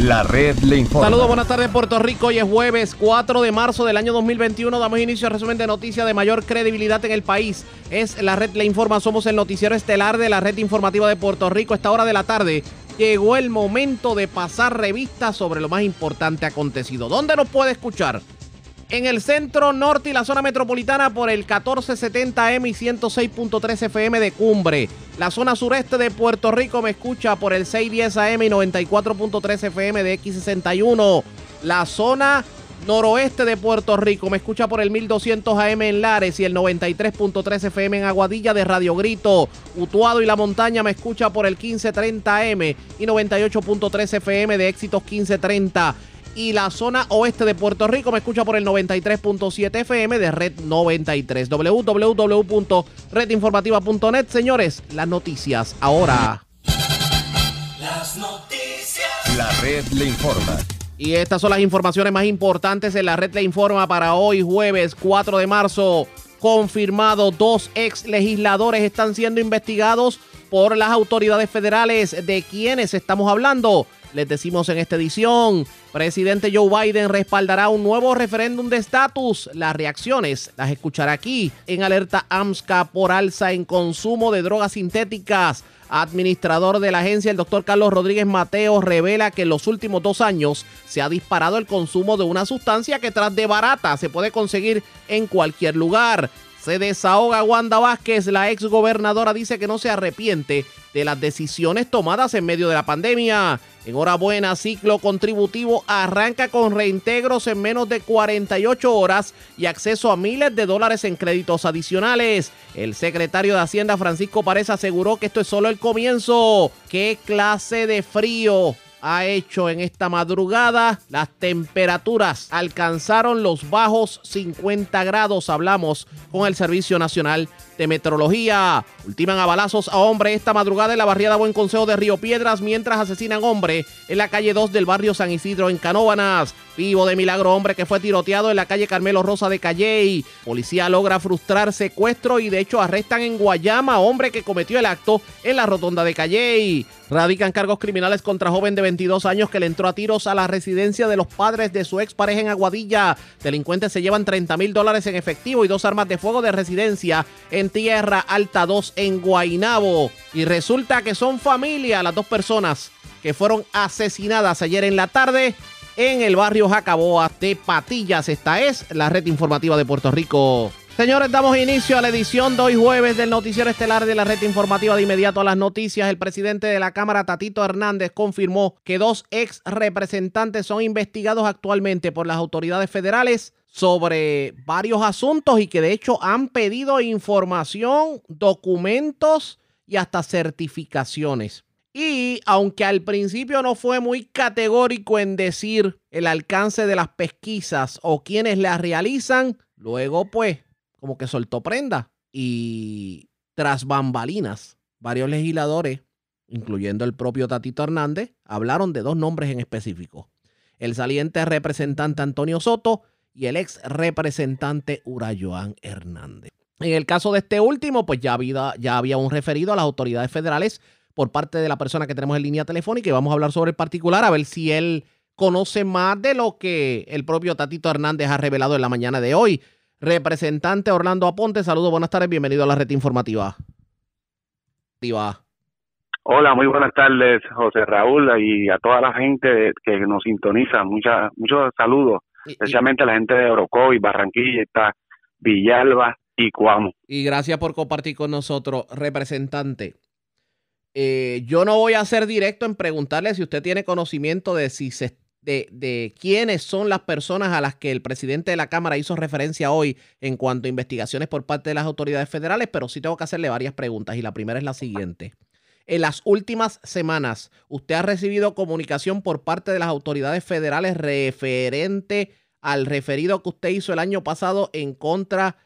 La red le informa. Saludos, buenas tardes Puerto Rico. Hoy es jueves 4 de marzo del año 2021. Damos inicio al resumen de noticias de mayor credibilidad en el país. Es la red le informa. Somos el noticiero estelar de la red informativa de Puerto Rico. Esta hora de la tarde llegó el momento de pasar revistas sobre lo más importante acontecido. ¿Dónde nos puede escuchar? En el centro norte y la zona metropolitana por el 1470M y 106.3 FM de Cumbre. La zona sureste de Puerto Rico me escucha por el 610 AM y 94.3 FM de X61. La zona noroeste de Puerto Rico me escucha por el 1200 AM en Lares y el 93.3 FM en Aguadilla de Radio Grito. Utuado y la montaña me escucha por el 1530 AM y 98.3 FM de Éxitos 1530 y la zona oeste de Puerto Rico me escucha por el 93.7 FM de Red 93. www.redinformativa.net. Señores, las noticias ahora. Las noticias. La red le informa. Y estas son las informaciones más importantes en la red le informa para hoy, jueves 4 de marzo. Confirmado, dos ex legisladores están siendo investigados por las autoridades federales. ¿De quiénes estamos hablando? Les decimos en esta edición, presidente Joe Biden respaldará un nuevo referéndum de estatus. Las reacciones las escuchará aquí en alerta AMSCA por alza en consumo de drogas sintéticas. Administrador de la agencia, el doctor Carlos Rodríguez Mateo, revela que en los últimos dos años se ha disparado el consumo de una sustancia que tras de barata se puede conseguir en cualquier lugar. Se desahoga Wanda Vázquez, la ex gobernadora dice que no se arrepiente de las decisiones tomadas en medio de la pandemia. Enhorabuena, ciclo contributivo arranca con reintegros en menos de 48 horas y acceso a miles de dólares en créditos adicionales. El secretario de Hacienda Francisco Párez aseguró que esto es solo el comienzo. ¿Qué clase de frío? Ha hecho en esta madrugada. Las temperaturas alcanzaron los bajos 50 grados. Hablamos con el Servicio Nacional de Metrología. Ultiman a balazos a hombre esta madrugada en la barriada Buen Consejo de Río Piedras mientras asesinan hombre en la calle 2 del barrio San Isidro en Canóbanas. Vivo de milagro hombre que fue tiroteado en la calle Carmelo Rosa de Calley. Policía logra frustrar secuestro y de hecho arrestan en Guayama a hombre que cometió el acto en la rotonda de Calley. Radican cargos criminales contra joven de 22 años que le entró a tiros a la residencia de los padres de su expareja en Aguadilla. Delincuentes se llevan 30 mil dólares en efectivo y dos armas de fuego de residencia en Tierra Alta 2 en Guainabo. Y resulta que son familia las dos personas que fueron asesinadas ayer en la tarde en el barrio Jacaboa de Patillas. Esta es la red informativa de Puerto Rico. Señores, damos inicio a la edición de hoy jueves del noticiero estelar de la red informativa de inmediato a las noticias. El presidente de la Cámara, Tatito Hernández, confirmó que dos ex representantes son investigados actualmente por las autoridades federales sobre varios asuntos y que de hecho han pedido información, documentos y hasta certificaciones. Y aunque al principio no fue muy categórico en decir el alcance de las pesquisas o quienes las realizan, luego pues como que soltó prenda y tras bambalinas, varios legisladores, incluyendo el propio Tatito Hernández, hablaron de dos nombres en específico. El saliente representante Antonio Soto y el ex representante Urayoan Hernández. En el caso de este último, pues ya había, ya había un referido a las autoridades federales por parte de la persona que tenemos en línea telefónica y vamos a hablar sobre el particular, a ver si él conoce más de lo que el propio Tatito Hernández ha revelado en la mañana de hoy. Representante Orlando Aponte, saludos, buenas tardes, bienvenido a la red informativa. Hola, muy buenas tardes, José Raúl, y a toda la gente que nos sintoniza. Mucha, muchos saludos especialmente la gente de Orocoy, Barranquilla, está Villalba y Cuamo. Y gracias por compartir con nosotros, representante. Eh, yo no voy a ser directo en preguntarle si usted tiene conocimiento de si se de, de, quiénes son las personas a las que el presidente de la Cámara hizo referencia hoy en cuanto a investigaciones por parte de las autoridades federales, pero sí tengo que hacerle varias preguntas y la primera es la siguiente. En las últimas semanas, ¿usted ha recibido comunicación por parte de las autoridades federales referente al referido que usted hizo el año pasado en contra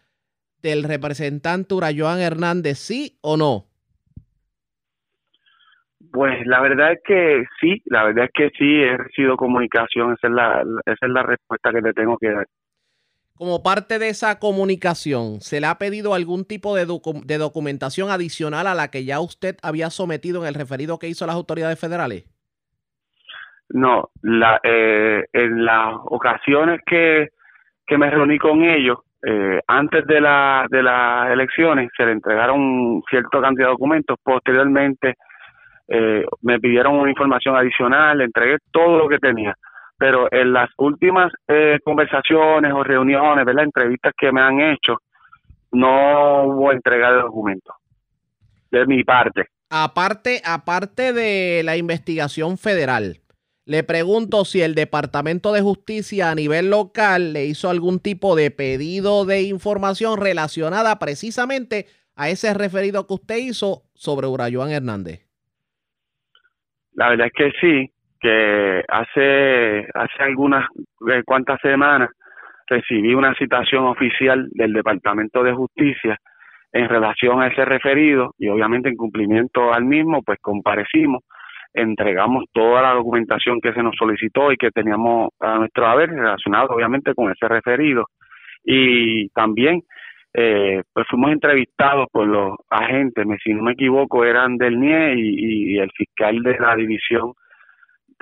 del representante Urayoan Hernández, sí o no? Pues la verdad es que sí, la verdad es que sí, he recibido comunicación, esa es la, esa es la respuesta que le tengo que dar. Como parte de esa comunicación, ¿se le ha pedido algún tipo de, documentación adicional a la que ya usted había sometido en el referido que hizo las autoridades federales? No, la, eh, en las ocasiones que, que me reuní con ellos, eh, antes de, la, de las elecciones, se le entregaron cierta cantidad de documentos. Posteriormente, eh, me pidieron una información adicional, le entregué todo lo que tenía. Pero en las últimas eh, conversaciones o reuniones, ¿verdad? entrevistas que me han hecho, no hubo entrega de documentos de mi parte. Aparte, aparte de la investigación federal, le pregunto si el Departamento de Justicia a nivel local le hizo algún tipo de pedido de información relacionada precisamente a ese referido que usted hizo sobre Urayoan Hernández. La verdad es que sí, que hace, hace algunas eh, cuantas semanas recibí una citación oficial del Departamento de Justicia en relación a ese referido y obviamente en cumplimiento al mismo, pues comparecimos, entregamos toda la documentación que se nos solicitó y que teníamos a nuestro haber relacionado obviamente con ese referido. Y también eh, pues fuimos entrevistados por los agentes, si no me equivoco, eran del NIE y, el fiscal de la división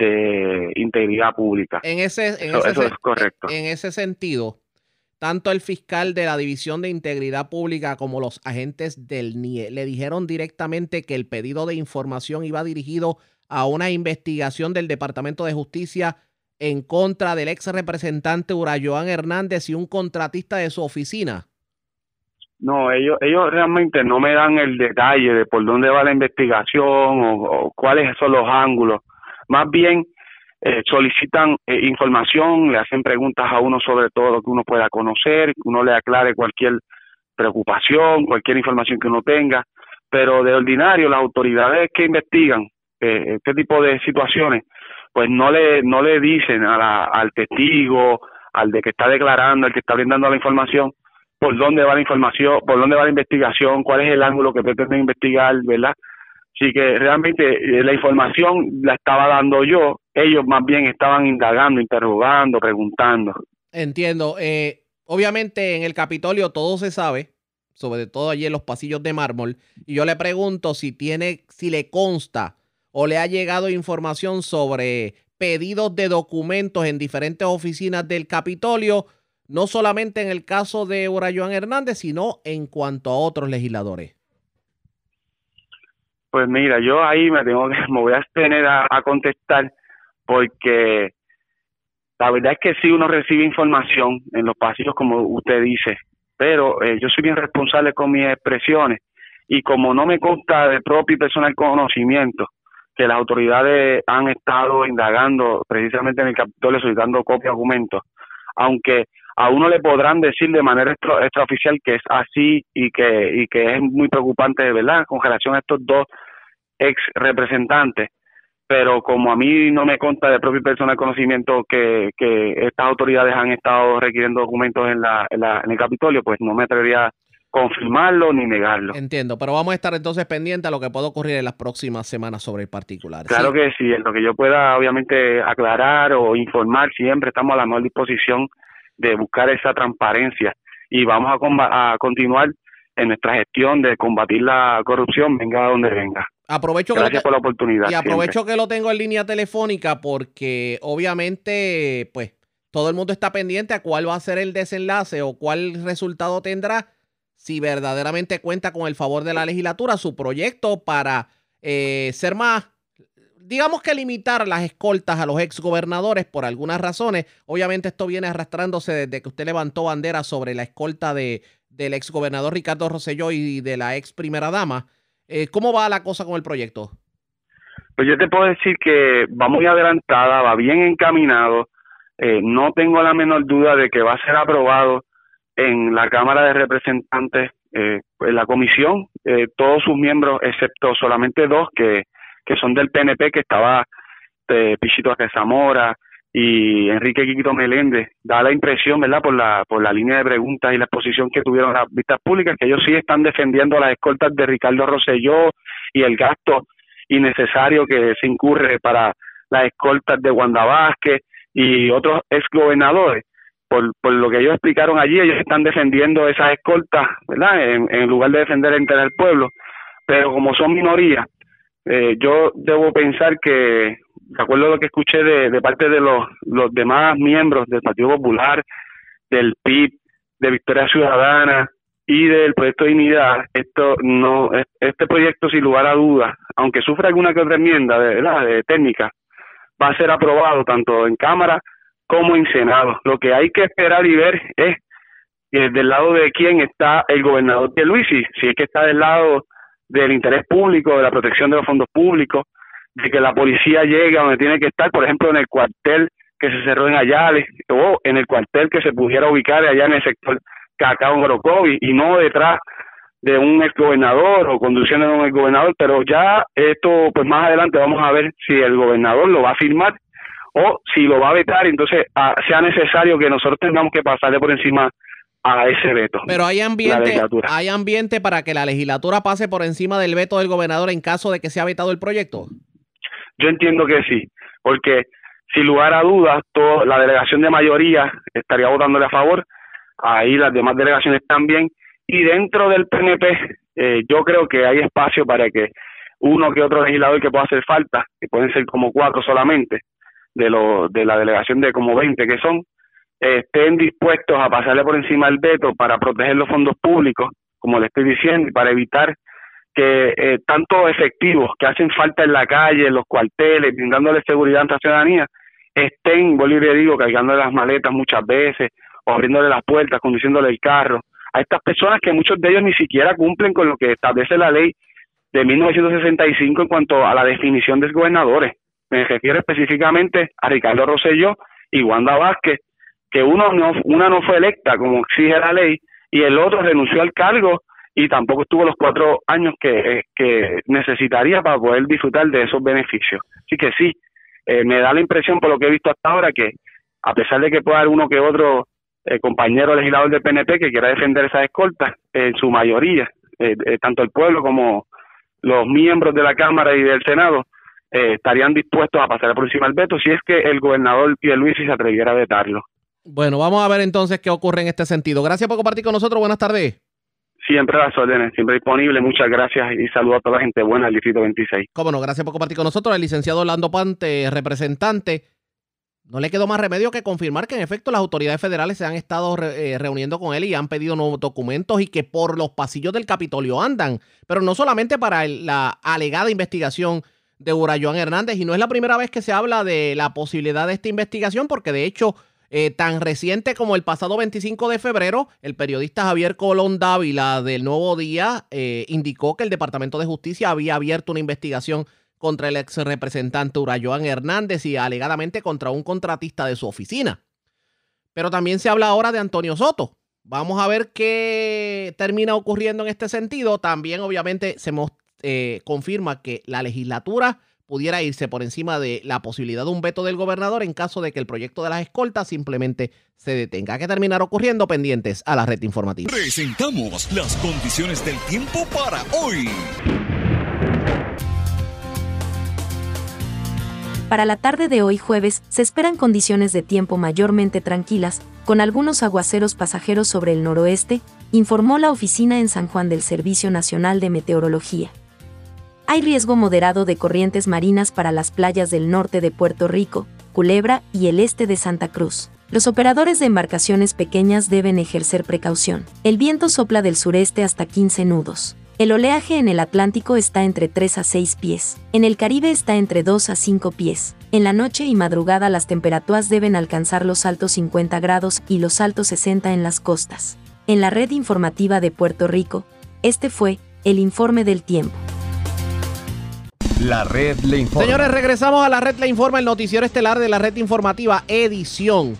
de integridad pública. En ese, eso, es correcto. En ese sentido, tanto el fiscal de la división de integridad pública como los agentes del NIE le dijeron directamente que el pedido de información iba dirigido a una investigación del Departamento de Justicia en contra del ex representante Urayoan Hernández y un contratista de su oficina. No, ellos, ellos realmente no me dan el detalle de por dónde va la investigación o, cuáles son los ángulos. Más bien eh, solicitan eh, información, le hacen preguntas a uno sobre todo lo que uno pueda conocer, que uno le aclare cualquier preocupación, cualquier información que uno tenga. Pero de ordinario, las autoridades que investigan eh, este tipo de situaciones, pues no le, no le dicen a la, al testigo, al de que está declarando, al que está brindando la información, por dónde va la información, por dónde va la investigación, cuál es el ángulo que pretenden investigar, ¿verdad? Así que realmente eh, la información la estaba dando yo, ellos más bien estaban indagando, interrogando, preguntando. Entiendo. Eh, obviamente en el Capitolio todo se sabe, sobre todo allí en los pasillos de mármol, y yo le pregunto si tiene, si le consta o le ha llegado información sobre pedidos de documentos en diferentes oficinas del Capitolio no solamente en el caso de Urayoan Hernández, sino en cuanto a otros legisladores? Pues mira, yo ahí me tengo que, me voy a tener a, contestar porque la verdad es que sí uno recibe información en los pasillos como usted dice, pero eh, yo soy bien responsable con mis expresiones y como no me consta de propio y personal conocimiento que las autoridades han estado indagando precisamente en el Capitolio solicitando copias de documentos, aunque a uno le podrán decir de manera extraoficial que es así y que, y que es muy preocupante, ¿verdad?, con relación a estos dos ex representantes. Pero como a mí no me consta de propio personal conocimiento que, que estas autoridades han estado requiriendo documentos en, la, en, la, en el Capitolio, pues no me atrevería a confirmarlo ni negarlo. Entiendo, pero vamos a estar entonces pendientes a lo que pueda ocurrir en las próximas semanas sobre el particular. Claro que sí, en lo que yo pueda obviamente aclarar o informar, siempre estamos a la mejor disposición de buscar esa transparencia y vamos a, a continuar en nuestra gestión de combatir la corrupción, venga donde venga. Aprovecho Gracias por la oportunidad. Y aprovecho que lo tengo en línea telefónica porque obviamente, pues, todo el mundo está pendiente a cuál va a ser el desenlace o cuál resultado tendrá si verdaderamente cuenta con el favor de la legislatura su proyecto para eh, ser más digamos que limitar las escoltas a los exgobernadores por algunas razones. Obviamente esto viene arrastrándose desde que usted levantó bandera sobre la escolta de, del exgobernador Ricardo Rosselló y de la ex primera dama. Eh, ¿Cómo va la cosa con el proyecto? Pues yo te puedo decir que va muy adelantada, va bien encaminado. Eh, no tengo la menor duda de que va a ser aprobado en la Cámara de Representantes, eh, en la comisión, todos sus miembros, excepto solamente dos que que son del PNP, que estaba de Pichito Zamora y Enrique Quiquito Meléndez, da la impresión, ¿verdad?, por la, por la línea de preguntas y la exposición que tuvieron las vistas públicas, que ellos sí están defendiendo las escoltas de Ricardo Rosselló y el gasto innecesario que se incurre para las escoltas de Wanda Vázquez y otros exgobernadores. Por, por lo que ellos explicaron allí, ellos están defendiendo esas escoltas, ¿verdad?, en, en lugar de defender el interés del pueblo. Pero como son minorías, eh, yo debo pensar que de acuerdo a lo que escuché de, parte de los, los demás miembros del Partido Popular, del PIB, de Victoria Ciudadana y del proyecto de Dignidad, esto no, este proyecto sin lugar a dudas, aunque sufra alguna que otra enmienda de, de técnica, va a ser aprobado tanto en Cámara como en Senado. Lo que hay que esperar y ver es eh, del lado de quién está el gobernador de Luisi, si es que está del lado del interés público, de la protección de los fondos públicos, de que la policía llegue a donde tiene que estar, por ejemplo, en el cuartel que se cerró en Ayales o en el cuartel que se pudiera ubicar allá en el sector Cacao en y no detrás de un exgobernador o conduciendo a un exgobernador, pero ya esto, pues más adelante vamos a ver si el gobernador lo va a firmar o si lo va a vetar, entonces ah, sea necesario que nosotros tengamos que pasarle por encima a ese veto. Pero hay ambiente, hay ambiente para que la legislatura pase por encima del veto del gobernador en caso de que sea vetado el proyecto. Yo entiendo que sí, porque sin lugar a dudas, toda la delegación de mayoría estaría votándole a favor, ahí las demás delegaciones también, y dentro del PNP eh, yo creo que hay espacio para que uno que otro legislador que pueda hacer falta, que pueden ser como cuatro solamente, de, lo, de la delegación de como 20 que son, estén dispuestos a pasarle por encima del veto para proteger los fondos públicos, como le estoy diciendo, y para evitar que eh, tantos efectivos que hacen falta en la calle, en los cuarteles, brindándole seguridad a la ciudadanía, estén, le digo, cargándole las maletas muchas veces, o abriéndole las puertas, conduciéndole el carro, a estas personas que muchos de ellos ni siquiera cumplen con lo que establece la ley de 1965 en cuanto a la definición de gobernadores. Me refiero específicamente a Ricardo Rosselló y Wanda Vázquez, que uno no, una no fue electa como exige la ley y el otro renunció al cargo y tampoco estuvo los cuatro años que, que necesitaría para poder disfrutar de esos beneficios. Así que sí, eh, me da la impresión por lo que he visto hasta ahora que a pesar de que pueda haber uno que otro eh, compañero legislador del PNP que quiera defender esas escoltas, en su mayoría, eh, tanto el pueblo como los miembros de la Cámara y del Senado, estarían dispuestos a pasar por encima del veto si es que el gobernador Pierluisi se atreviera a vetarlo. Bueno, vamos a ver entonces qué ocurre en este sentido. Gracias por compartir con nosotros. Buenas tardes. Siempre a las órdenes, siempre disponible. Muchas gracias y saludo a toda la gente buena del Distrito 26. Cómo no, gracias por compartir con nosotros. El licenciado Orlando Pante, representante. No le quedó más remedio que confirmar que en efecto las autoridades federales se han estado eh, reuniendo con él y han pedido nuevos documentos y que por los pasillos del Capitolio andan. Pero no solamente para la alegada investigación de Urayoan Hernández, y no es la primera vez que se habla de la posibilidad de esta investigación, porque de hecho eh, tan reciente como el pasado 25 de febrero, el periodista Javier Colón Dávila del Nuevo Día eh, indicó que el Departamento de Justicia había abierto una investigación contra el ex representante Urayoan Hernández y alegadamente contra un contratista de su oficina. Pero también se habla ahora de Antonio Soto. Vamos a ver qué termina ocurriendo en este sentido. También obviamente se eh, confirma que la legislatura pudiera irse por encima de la posibilidad de un veto del gobernador en caso de que el proyecto de las escoltas simplemente se detenga. que terminar ocurriendo pendientes a la red informativa? Presentamos las condiciones del tiempo para hoy. Para la tarde de hoy jueves se esperan condiciones de tiempo mayormente tranquilas, con algunos aguaceros pasajeros sobre el noroeste, informó la oficina en San Juan del Servicio Nacional de Meteorología hay riesgo moderado de corrientes marinas para las playas del norte de Puerto Rico, Culebra y el este de Santa Cruz. Los operadores de embarcaciones pequeñas deben ejercer precaución. El viento sopla del sureste hasta 15 nudos. El oleaje en el Atlántico está entre 3 a 6 pies. En el Caribe está entre 2 a 5 pies. En la noche y madrugada las temperaturas deben alcanzar los altos 50 grados y los altos 60 en las costas. En la red informativa de Puerto Rico, este fue el informe del tiempo. La red le informa. Señores, regresamos a la red le informa, el noticiero estelar de la red informativa, edición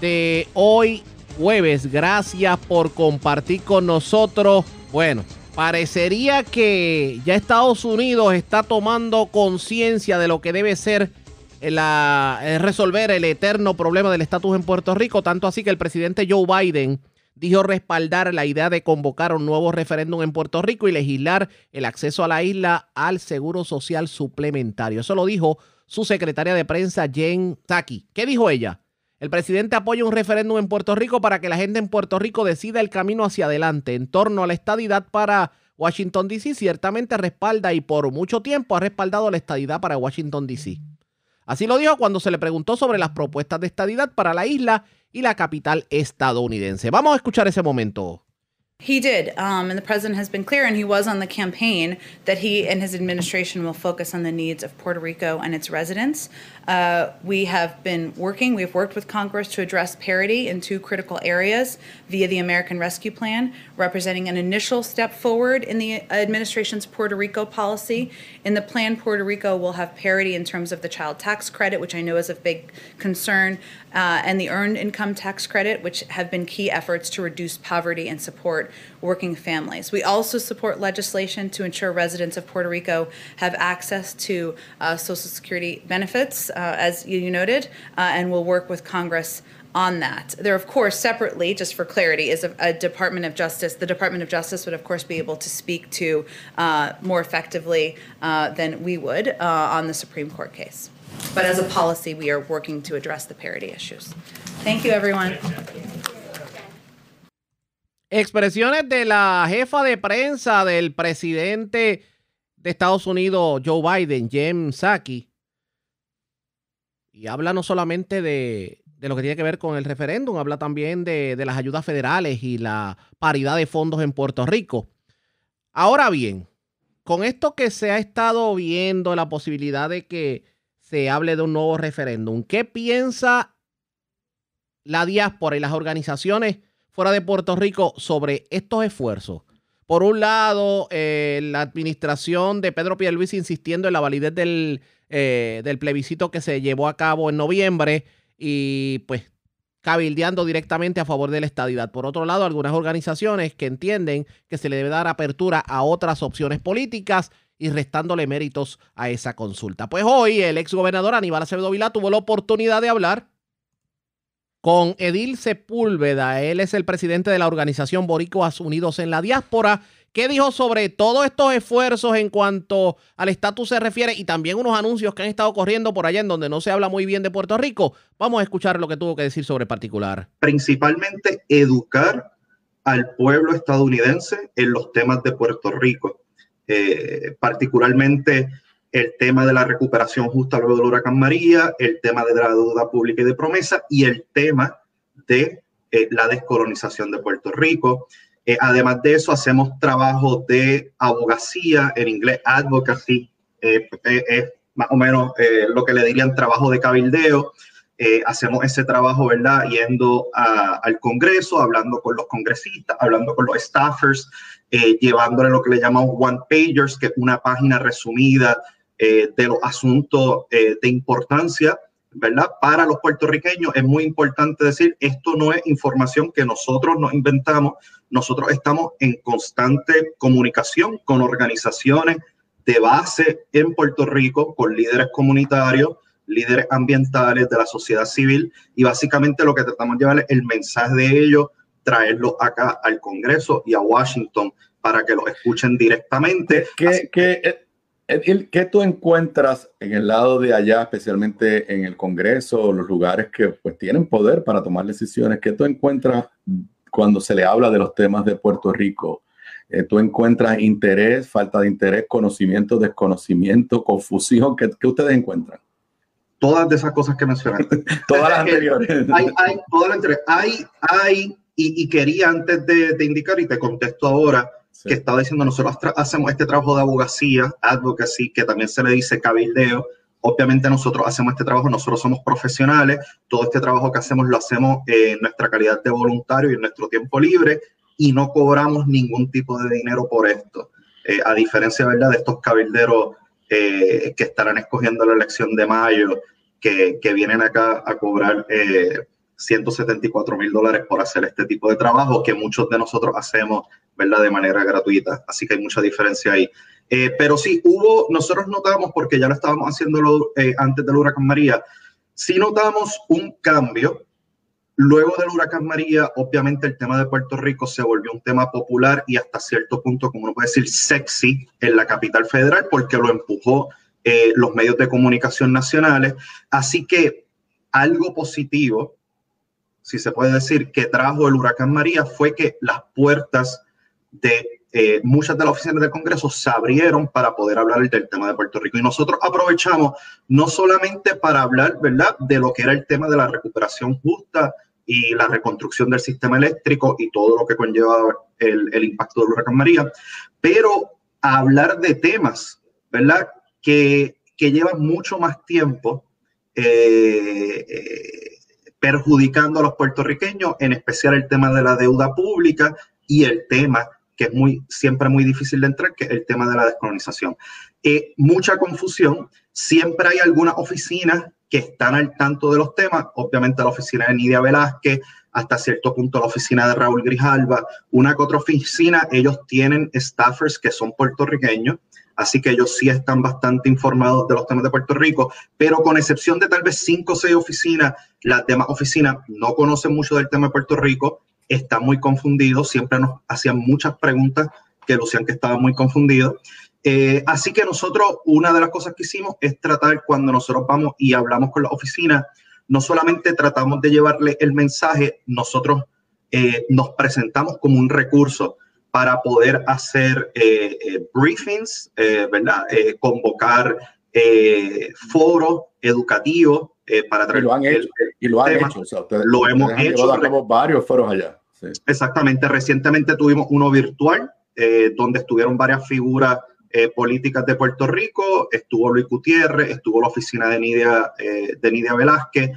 de hoy jueves. Gracias por compartir con nosotros. Bueno, parecería que ya Estados Unidos está tomando conciencia de lo que debe ser la, resolver el eterno problema del estatus en Puerto Rico, tanto así que el presidente Joe Biden dijo respaldar la idea de convocar un nuevo referéndum en Puerto Rico y legislar el acceso a la isla al seguro social suplementario. Eso lo dijo su secretaria de prensa, Jen Psaki. ¿Qué dijo ella? El presidente apoya un referéndum en Puerto Rico para que la gente en Puerto Rico decida el camino hacia adelante en torno a la estadidad para Washington, D.C. Ciertamente respalda y por mucho tiempo ha respaldado la estadidad para Washington, D.C. Así lo dijo cuando se le preguntó sobre las propuestas de estadidad para la isla y la capital estadounidense. Vamos a escuchar ese momento. He did, um, and the president has been clear, and he was on the campaign, that he and his administration will focus on the needs of Puerto Rico and its residents. Uh, we have been working, we've worked with Congress to address parity in two critical areas via the American Rescue Plan, representing an initial step forward in the administration's Puerto Rico policy. In the plan, Puerto Rico will have parity in terms of the child tax credit, which I know is a big concern, uh, and the earned income tax credit, which have been key efforts to reduce poverty and support working families. We also support legislation to ensure residents of Puerto Rico have access to uh, Social Security benefits, uh, as you noted, uh, and will work with Congress on that. There, of course, separately, just for clarity, is a, a, Department of Justice. The Department of Justice would, of course, be able to speak to uh, more effectively uh, than we would uh, on the Supreme Court case. But as a policy, we are working to address the parity issues. Thank you, everyone. Expresiones de la jefa de prensa del presidente de Estados Unidos, Joe Biden, Jem Psaki. Y habla no solamente de, lo que tiene que ver con el referéndum, habla también de, de las ayudas federales y la paridad de fondos en Puerto Rico. Ahora bien, con esto que se ha estado viendo, la posibilidad de que se hable de un nuevo referéndum, ¿qué piensa la diáspora y las organizaciones fuera de Puerto Rico sobre estos esfuerzos. Por un lado, eh, la administración de Pedro Pierluisi insistiendo en la validez del, eh, del plebiscito que se llevó a cabo en noviembre y pues cabildeando directamente a favor de la estadidad. Por otro lado, algunas organizaciones que entienden que se le debe dar apertura a otras opciones políticas y restándole méritos a esa consulta. Pues hoy el ex gobernador Aníbal Acevedo Vilá tuvo la oportunidad de hablar con Edil Sepúlveda. Él es el presidente de la organización Boricuas Unidos en la Diáspora. ¿Qué dijo sobre todos estos esfuerzos en cuanto al estatus se refiere y también unos anuncios que han estado corriendo por allá en donde no se habla muy bien de Puerto Rico? Vamos a escuchar lo que tuvo que decir sobre particular. Principalmente educar al pueblo estadounidense en los temas de Puerto Rico, eh, particularmente el tema de la recuperación justa luego del huracán María, el tema de la deuda pública y de promesa y el tema de eh, la descolonización de Puerto Rico. Eh, además de eso, hacemos trabajo de abogacía, en inglés advocacy, eh, es más o menos lo que le dirían trabajo de cabildeo. hacemos ese trabajo, ¿verdad? Yendo al Congreso, hablando con los congresistas, hablando con los staffers, llevándole lo que le llamamos one pagers, que es una página resumida eh, de los asuntos eh, de importancia, ¿verdad? Para los puertorriqueños es muy importante decir, esto no es información que nosotros nos inventamos, nosotros estamos en constante comunicación con organizaciones de base en Puerto Rico, con líderes comunitarios, líderes ambientales de la sociedad civil y básicamente lo que tratamos de llevar es el mensaje de ellos, traerlo acá al Congreso y a Washington para que lo escuchen directamente. ¿Qué, qué, ¿Qué tú encuentras en el lado de allá, especialmente en el Congreso, los lugares que pues tienen poder para tomar decisiones? ¿Qué tú encuentras cuando se le habla de los temas de Puerto Rico? Eh, ¿Tú encuentras interés, falta de interés, conocimiento, desconocimiento, confusión? ¿Qué, ustedes encuentran? Todas de esas cosas que mencionaste. todas las anteriores. hay, hay, todas las anteriores. Hay, hay, y, quería antes de, de indicar, y te contesto ahora, que estaba diciendo, nosotros hacemos este trabajo de abogacía, advocacy, que también se le dice cabildeo. Obviamente nosotros hacemos este trabajo, nosotros somos profesionales, todo este trabajo que hacemos lo hacemos en nuestra calidad de voluntario y en nuestro tiempo libre y no cobramos ningún tipo de dinero por esto. Eh, a diferencia ¿verdad? de estos cabilderos eh, que estarán escogiendo la elección de mayo, que, que vienen acá a cobrar eh, 174 mil dólares por hacer este tipo de trabajo que muchos de nosotros hacemos, ¿verdad? De manera gratuita. Así que hay mucha diferencia ahí. Eh, pero sí, hubo, nosotros notamos, porque ya lo estábamos haciéndolo eh, antes del huracán María, sí notamos un cambio. Luego del huracán María, obviamente el tema de Puerto Rico se volvió un tema popular y hasta cierto punto, como uno puede decir, sexy en la capital federal, porque lo empujó eh, los medios de comunicación nacionales. Así que algo positivo si se puede decir, que trajo el huracán María fue que las puertas de eh, muchas de las oficinas del Congreso se abrieron para poder hablar del tema de Puerto Rico. Y nosotros aprovechamos no solamente para hablar, ¿verdad?, de lo que era el tema de la recuperación justa y la reconstrucción del sistema eléctrico y todo lo que conlleva el, impacto del huracán María, pero hablar de temas, ¿verdad?, que, que llevan mucho más tiempo eh, eh, perjudicando a los puertorriqueños, en especial el tema de la deuda pública y el tema que es muy, siempre muy difícil de entrar, que es el tema de la descolonización. Eh, mucha confusión, siempre hay algunas oficinas que están al tanto de los temas, obviamente la oficina de Nidia Velázquez, hasta cierto punto la oficina de Raúl Grijalva, una que otra oficina, ellos tienen staffers que son puertorriqueños, así que ellos sí están bastante informados de los temas de Puerto Rico, pero con excepción de tal vez cinco o seis oficinas, las demás oficinas no conocen mucho del tema de Puerto Rico, está muy confundido, siempre nos hacían muchas preguntas que lucían que estaba muy confundido. Eh, así que nosotros, una de las cosas que hicimos es tratar cuando nosotros vamos y hablamos con la oficina, no solamente tratamos de llevarle el mensaje, nosotros eh, nos presentamos como un recurso para poder hacer eh, briefings, ¿verdad? convocar foros educativos para traer. Y lo han hecho. y lo, han hecho lo hemos hecho. varios foros allá. Exactamente. Recientemente tuvimos uno virtual eh, donde estuvieron varias figuras eh, políticas de Puerto Rico. Estuvo Luis Gutiérrez, estuvo la oficina de Nidia, eh, de Nidia Velázquez.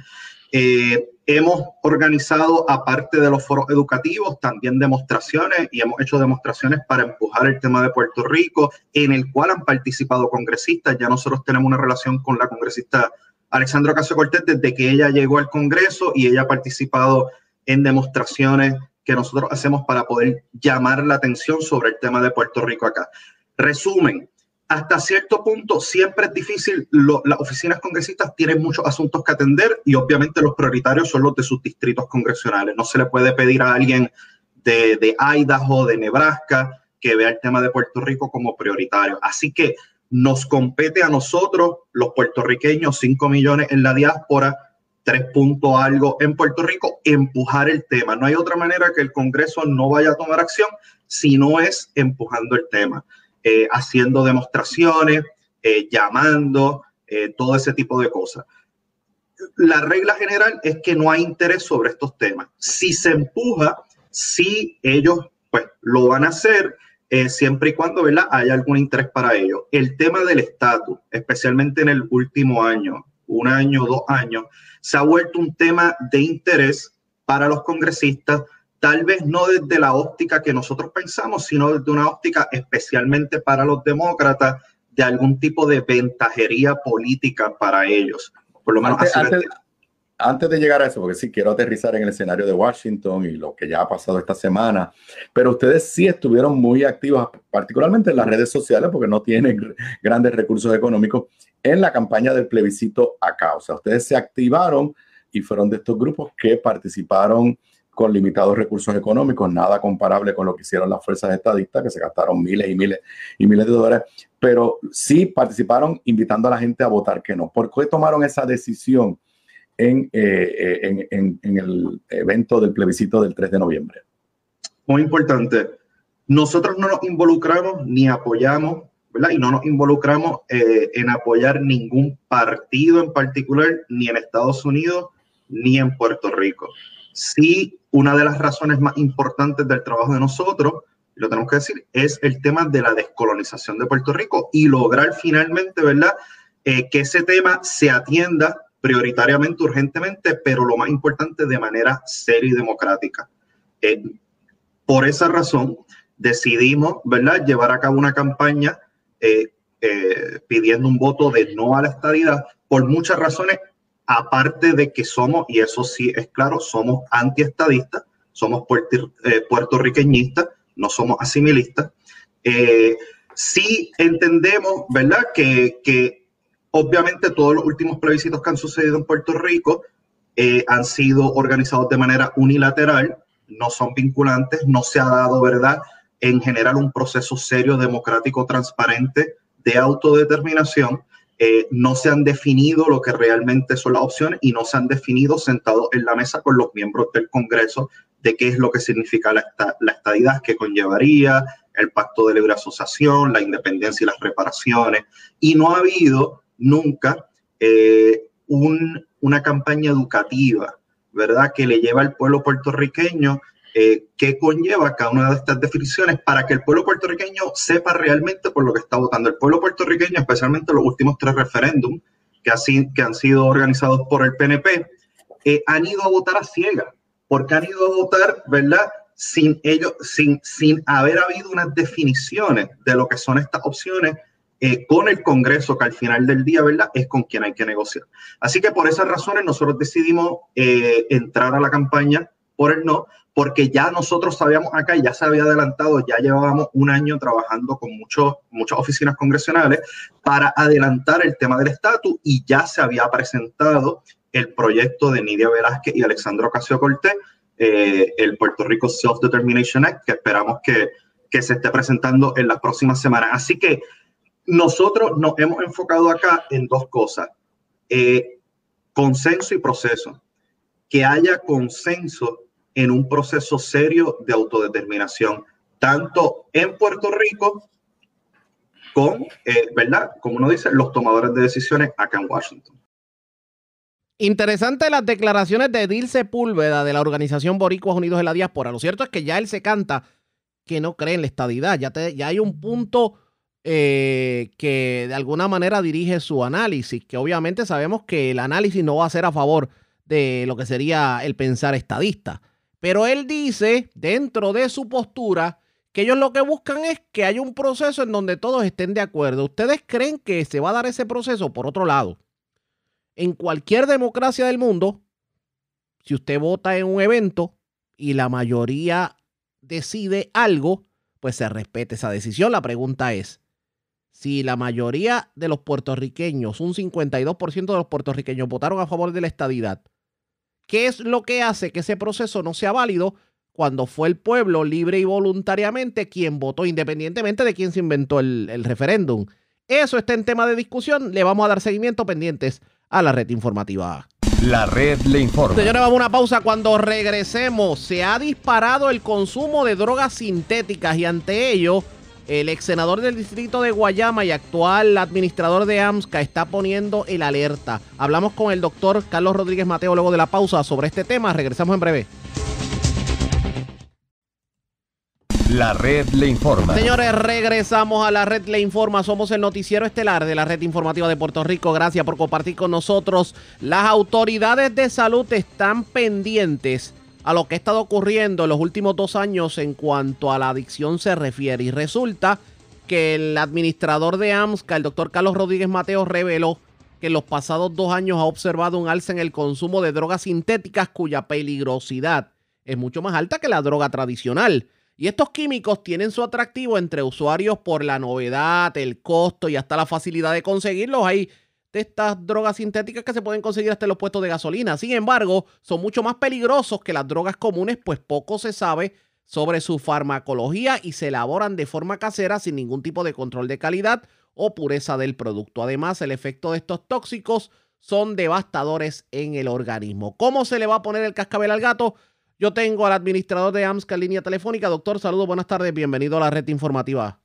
Hemos organizado, aparte de los foros educativos, también demostraciones y hemos hecho demostraciones para empujar el tema de Puerto Rico, en el cual han participado congresistas. Ya nosotros tenemos una relación con la congresista Alexandra Casio Cortés desde que ella llegó al Congreso y ella ha participado en demostraciones que nosotros hacemos para poder llamar la atención sobre el tema de Puerto Rico acá. Resumen, hasta cierto punto siempre es difícil, las oficinas congresistas tienen muchos asuntos que atender y obviamente los prioritarios son los de sus distritos congresionales. No se le puede pedir a alguien de, de Idaho, de Nebraska, que vea el tema de Puerto Rico como prioritario. Así que nos compete a nosotros, los puertorriqueños, 5 millones en la diáspora, 3 puntos algo en Puerto Rico, empujar el tema. No hay otra manera que el Congreso no vaya a tomar acción si no es empujando el tema, eh, haciendo demostraciones, eh, llamando, eh, todo ese tipo de cosas. La regla general es que no hay interés sobre estos temas. Si se empuja, si ellos pues lo van a hacer, siempre y cuando ¿verdad? haya algún interés para ello. El tema del estatus, especialmente en el último año, un año, dos años, se ha vuelto un tema de interés para los congresistas, tal vez no desde la óptica que nosotros pensamos, sino desde una óptica especialmente para los demócratas de algún tipo de ventajería política para ellos. Por lo menos antes de llegar a eso, porque sí quiero aterrizar en el escenario de Washington y lo que ya ha pasado esta semana, pero ustedes sí estuvieron muy activos, particularmente en las redes sociales, porque no tienen grandes recursos económicos, en la campaña del plebiscito a causa. Ustedes se activaron y fueron de estos grupos que participaron con limitados recursos económicos, nada comparable con lo que hicieron las fuerzas estadistas, que se gastaron miles y miles y miles de dólares, pero sí participaron invitando a la gente a votar que no. ¿Por qué tomaron esa decisión? Eh, eh, en, en, el evento del plebiscito del 3 de noviembre? Muy importante. Nosotros no nos involucramos ni apoyamos, ¿verdad? Y no nos involucramos eh, en apoyar ningún partido en particular, ni en Estados Unidos, ni en Puerto Rico. Sí, una de las razones más importantes del trabajo de nosotros, lo tenemos que decir, es el tema de la descolonización de Puerto Rico y lograr finalmente, ¿verdad? que ese tema se atienda prioritariamente, urgentemente, pero lo más importante, de manera seria y democrática. Eh, por esa razón, decidimos, ¿verdad?, llevar a cabo una campaña eh, eh, pidiendo un voto de no a la estadidad por muchas razones, aparte de que somos, y eso sí es claro, somos antiestadistas, somos puertorriqueñistas, no somos asimilistas. sí entendemos, ¿verdad?, que, que Obviamente todos los últimos plebiscitos que han sucedido en Puerto Rico eh, han sido organizados de manera unilateral, no son vinculantes, no se ha dado, ¿verdad?, en general un proceso serio, democrático, transparente de autodeterminación. Eh, no se han definido lo que realmente son las opciones y no se han definido sentados en la mesa con los miembros del Congreso de qué es lo que significa la, la estadidad, qué conllevaría, el pacto de libre asociación, la independencia y las reparaciones, y no ha habido nunca eh, una campaña educativa, ¿verdad?, que le lleva al pueblo puertorriqueño eh, que conlleva cada una de estas definiciones para que el pueblo puertorriqueño sepa realmente por lo que está votando. El pueblo puertorriqueño, especialmente los últimos tres referéndums que, han sido organizados por el PNP, eh, han ido a votar a ciegas, porque han ido a votar, ¿verdad? Sin ellos, sin, sin haber habido unas definiciones de lo que son estas opciones eh, con el Congreso, que al final del día, ¿verdad? Es con quien hay que negociar. Así que por esas razones nosotros decidimos eh, entrar a la campaña por el no, porque ya nosotros sabíamos acá, ya se había adelantado, ya llevábamos un año trabajando con muchos, muchas oficinas congresionales para adelantar el tema del estatus y ya se había presentado el proyecto de Nidia Velázquez y Alexandro Casio Cortés, eh, el Puerto Rico Self-Determination Act, que esperamos que, que se esté presentando en las próximas semanas. Así que nosotros nos hemos enfocado acá en dos cosas, eh, consenso y proceso. Que haya consenso en un proceso serio de autodeterminación, tanto en Puerto Rico con, eh, ¿verdad? Como uno dice, los tomadores de decisiones acá en Washington. Interesante las declaraciones de Dilce Púlveda de la organización Boricuas Unidos de la Diáspora. Lo cierto es que ya él se canta que no cree en la estadidad. Ya, ya hay un punto eh, que de alguna manera dirige su análisis, que obviamente sabemos que el análisis no va a ser a favor de lo que sería el pensar estadista. Pero él dice, dentro de su postura, que ellos lo que buscan es que haya un proceso en donde todos estén de acuerdo. ¿Ustedes creen que se va a dar ese proceso? Por otro lado, en cualquier democracia del mundo, si usted vota en un evento y la mayoría decide algo, pues se respete esa decisión. La pregunta es, si la mayoría de los puertorriqueños, un 52% de los puertorriqueños votaron a favor de la estadidad, ¿qué es lo que hace que ese proceso no sea válido cuando fue el pueblo libre y voluntariamente quien votó, independientemente de quién se inventó el, el referéndum? Eso está en tema de discusión. Le vamos a dar seguimiento pendientes a la red informativa. La red le informa. Señores, vamos a una pausa. Cuando regresemos, se ha disparado el consumo de drogas sintéticas y ante ello el ex senador del distrito de Guayama y actual administrador de AMSCA está poniendo el alerta. Hablamos con el doctor Carlos Rodríguez Mateo luego de la pausa sobre este tema. Regresamos en breve. La red le informa. Señores, regresamos a la red le informa. Somos el noticiero estelar de la red informativa de Puerto Rico. Gracias por compartir con nosotros. Las autoridades de salud están pendientes a lo que ha estado ocurriendo en los últimos dos años en cuanto a la adicción se refiere. Y resulta que el administrador de AMSCA, el doctor Carlos Rodríguez Mateo, reveló que en los pasados dos años ha observado un alza en el consumo de drogas sintéticas cuya peligrosidad es mucho más alta que la droga tradicional. Y estos químicos tienen su atractivo entre usuarios por la novedad, el costo y hasta la facilidad de conseguirlos. Hay de estas drogas sintéticas que se pueden conseguir hasta en los puestos de gasolina. Sin embargo, son mucho más peligrosos que las drogas comunes, pues poco se sabe sobre su farmacología y se elaboran de forma casera sin ningún tipo de control de calidad o pureza del producto. Además, el efecto de estos tóxicos son devastadores en el organismo. ¿Cómo se le va a poner el cascabel al gato? Yo tengo al administrador de AMSCA en línea telefónica. Doctor, saludos, buenas tardes, bienvenido a la red informativa.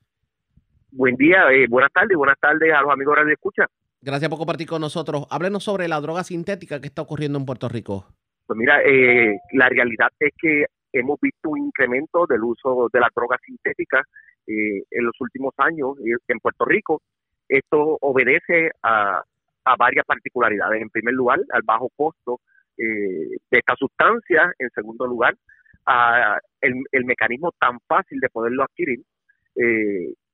Buen día, eh, buenas tardes, buenas tardes a los amigos de Escucha. Gracias por compartir con nosotros. Háblenos sobre la droga sintética que está ocurriendo en Puerto Rico. Pues mira, eh, la realidad es que hemos visto un incremento del uso de las drogas sintéticas eh, en los últimos años eh, en Puerto Rico. Esto obedece a, varias particularidades. En primer lugar, al bajo costo de esta sustancia. En segundo lugar, a el, mecanismo tan fácil de poderlo adquirir.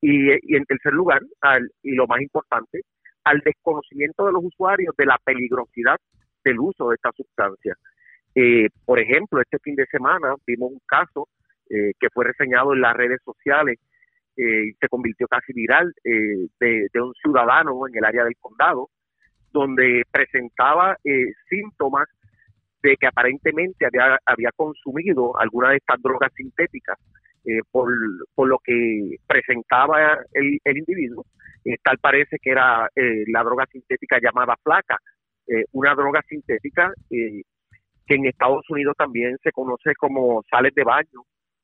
y, en tercer lugar, al, y lo más importante, al desconocimiento de los usuarios de la peligrosidad del uso de esta sustancia. Eh, por ejemplo, este fin de semana vimos un caso eh, que fue reseñado en las redes sociales eh, y se convirtió casi viral de, un ciudadano en el área del condado, donde presentaba síntomas de que aparentemente había, había consumido alguna de estas drogas sintéticas por, por lo que presentaba el, individuo eh, tal parece que era eh, la droga sintética llamada flaca, eh, una droga sintética que en Estados Unidos también se conoce como sales de baño,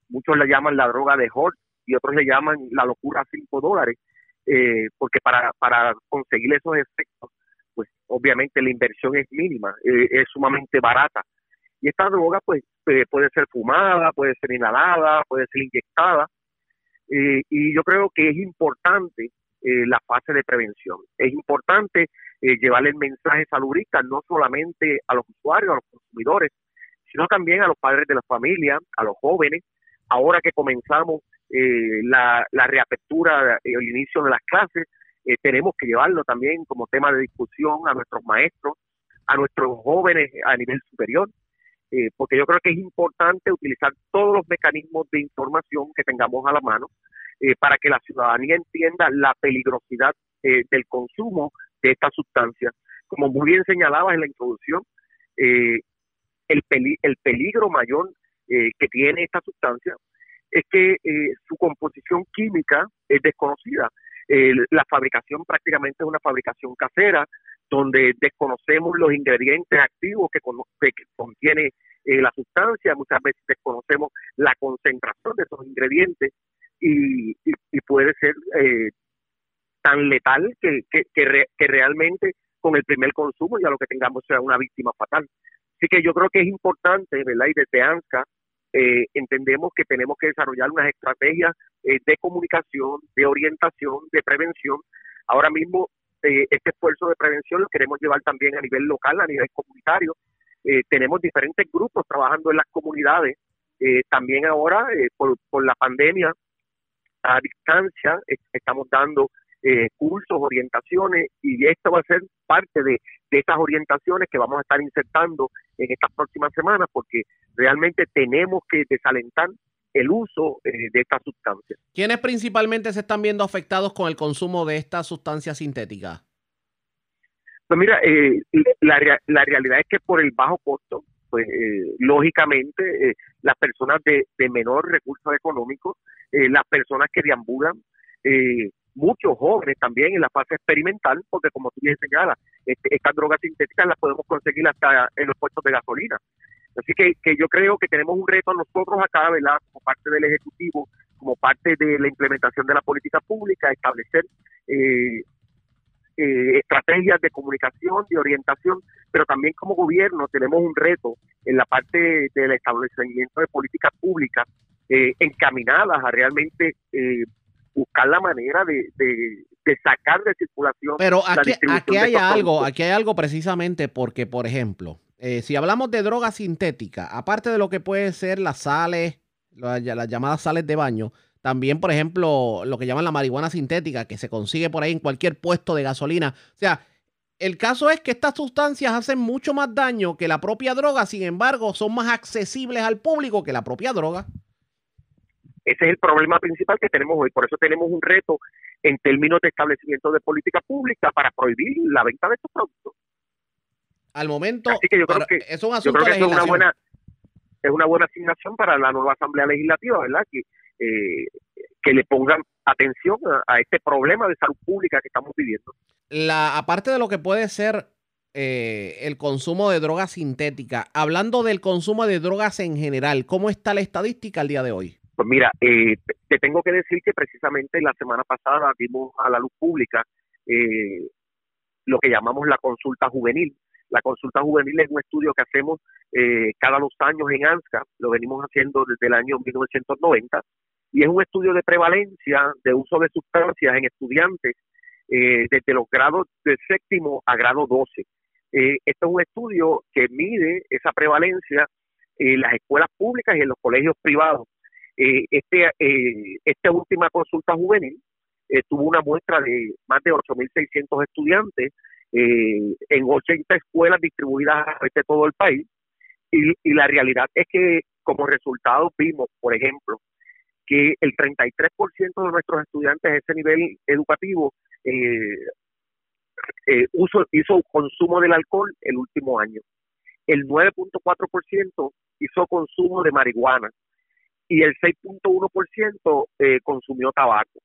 muchos la llaman la droga de Hort, y otros le llaman la locura a 5 dólares, eh, porque para, para conseguir esos efectos, pues obviamente la inversión es mínima, eh, es sumamente barata. Y esta droga pues puede ser fumada, puede ser inhalada, puede ser inyectada. y yo creo que es importante la fase de prevención. Es importante llevar el mensaje saludista no solamente a los usuarios, a los consumidores, sino también a los padres de la familia, a los jóvenes. Ahora que comenzamos eh, la, reapertura, el inicio de las clases, eh, tenemos que llevarlo también como tema de discusión a nuestros maestros, a nuestros jóvenes a nivel superior, eh, porque yo creo que es importante utilizar todos los mecanismos de información que tengamos a la mano para que la ciudadanía entienda la peligrosidad del consumo de esta sustancia. Como muy bien señalabas en la introducción, el, el peligro mayor que tiene esta sustancia es que eh, su composición química es desconocida. La fabricación prácticamente es una fabricación casera, donde desconocemos los ingredientes activos que, contiene eh, la sustancia, muchas veces desconocemos la concentración de esos ingredientes y, puede ser eh, tan letal que, que, realmente con el primer consumo ya lo que tengamos sea una víctima fatal. Así que yo creo que es importante, ¿verdad? Y desde ANSCA eh, entendemos que tenemos que desarrollar unas estrategias eh, de comunicación, de orientación, de prevención. Ahora mismo eh, este esfuerzo de prevención lo queremos llevar también a nivel local, a nivel comunitario. tenemos diferentes grupos trabajando en las comunidades. también ahora, por, la pandemia, a distancia, estamos dando eh, cursos, orientaciones, y esto va a ser parte de, estas orientaciones que vamos a estar insertando en estas próximas semanas, porque realmente tenemos que desalentar el uso eh, de estas sustancias. ¿Quiénes principalmente se están viendo afectados con el consumo de estas sustancias sintéticas? Pues mira, eh, la, la realidad es que por el bajo costo, pues lógicamente las personas de, de menor recursos económicos, las personas que deambulan, eh, muchos jóvenes también en la fase experimental, porque como tú bien señalas, este, estas drogas sintéticas las podemos conseguir hasta en los puestos de gasolina. Así que, que yo creo que tenemos un reto nosotros acá. Como parte del Ejecutivo, como parte de la implementación de la política pública, establecer eh, eh, estrategias de comunicación, de orientación, pero también como gobierno tenemos un reto en la parte del establecimiento de políticas públicas eh, encaminadas a realmente eh, buscar la manera de, de, sacar de circulación. Pero aquí, aquí hay algo, aquí hay algo precisamente porque, por ejemplo, eh, si hablamos de droga sintética, aparte de lo que puede ser las sales, las, llamadas sales de baño, también, por ejemplo, lo que llaman la marihuana sintética, que se consigue por ahí en cualquier puesto de gasolina. O sea, el caso es que estas sustancias hacen mucho más daño que la propia droga, sin embargo, son más accesibles al público que la propia droga. Ese es el problema principal que tenemos hoy. Por eso tenemos un reto en términos de establecimiento de política pública para prohibir la venta de estos productos. Al momento, Así que yo creo que, es un asunto es una buena es una buena asignación para la nueva Asamblea Legislativa, ¿verdad? Que, eh, que le pongan atención a, este problema de salud pública que estamos viviendo. La, aparte de lo que puede ser eh, el consumo de drogas sintéticas, hablando del consumo de drogas en general, ¿cómo está la estadística al día de hoy? Pues mira, eh, te tengo que decir que precisamente la semana pasada vimos a la luz pública eh, lo que llamamos la consulta juvenil. La consulta juvenil es un estudio que hacemos eh, cada dos años en ANSCA, lo venimos haciendo desde el año 1990, y es un estudio de prevalencia de uso de sustancias en estudiantes desde los grados del séptimo a grado 12. este es un estudio que mide esa prevalencia en las escuelas públicas y en los colegios privados eh, este, eh, esta última consulta juvenil eh, tuvo una muestra de más de 8.600 estudiantes en 80 escuelas distribuidas a través todo el país. Y, y la realidad es que como resultado vimos, por ejemplo, que el 33% de nuestros estudiantes de ese nivel educativo eh, uso, hizo consumo del alcohol el último año. El 9.4% hizo consumo de marihuana y el 6.1% eh, consumió tabaco.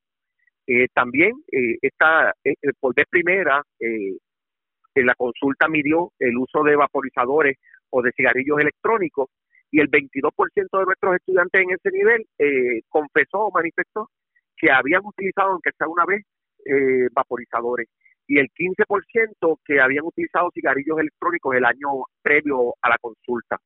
Eh, también eh, esta, eh, por vez primera, en la consulta midió el uso de vaporizadores o de cigarrillos electrónicos y el 22% de nuestros estudiantes en ese nivel eh, confesó o manifestó que habían utilizado, aunque sea una vez, eh, vaporizadores y el 15% que habían utilizado cigarrillos electrónicos el año previo a la consulta.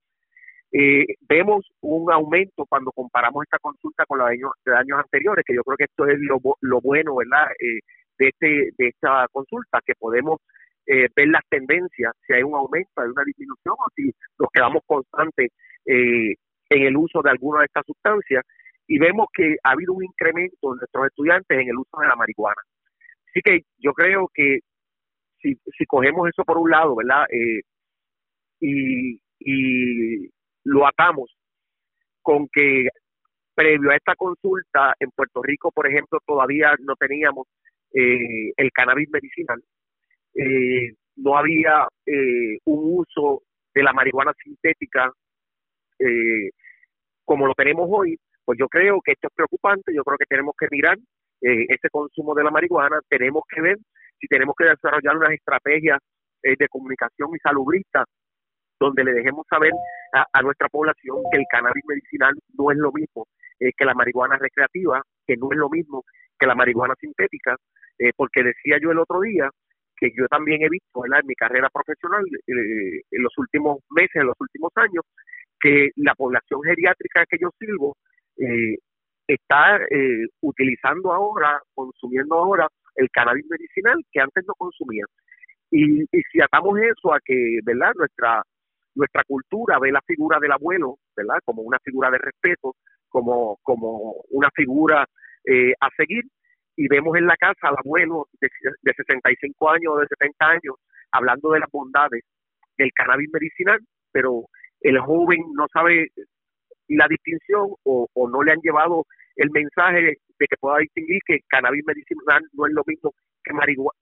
Eh, vemos un aumento cuando comparamos esta consulta con la de años, anteriores, que yo creo que esto es lo, lo bueno, ¿verdad? Eh, de, este, de esta consulta, que podemos eh, ver las tendencias, si hay un aumento, hay una disminución o si nos quedamos constantes en el uso de alguna de estas sustancias y vemos que ha habido un incremento de nuestros estudiantes en el uso de la marihuana. Así que yo creo que si, si cogemos eso por un lado, ¿verdad? Eh, y, y lo atamos con que previo a esta consulta en Puerto Rico, por ejemplo, todavía no teníamos eh, el cannabis medicinal, eh, no había un uso de la marihuana sintética como lo tenemos hoy, pues yo creo que esto es preocupante, yo creo que tenemos que mirar eh, ese consumo de la marihuana, tenemos que ver si tenemos que desarrollar unas estrategias eh, de comunicación y salubrista donde le dejemos saber a, nuestra población que el cannabis medicinal no es lo mismo eh, que la marihuana recreativa, que no es lo mismo que la marihuana sintética, porque decía yo el otro día que yo también he visto en mi carrera profesional en los últimos meses, en los últimos años, que la población geriátrica que yo sirvo eh, está eh, utilizando ahora, consumiendo ahora el cannabis medicinal que antes no consumían. Y, y si atamos eso a que, ¿verdad? Nuestra nuestra cultura ve la figura del abuelo, ¿verdad? Como una figura de respeto, como como una figura eh, a seguir y vemos en la casa al abuelo de, de 65 años o de 70 años hablando de las bondades del cannabis medicinal, pero el joven no sabe la distinción o, o no le han llevado el mensaje de que pueda distinguir que cannabis medicinal no es lo mismo que,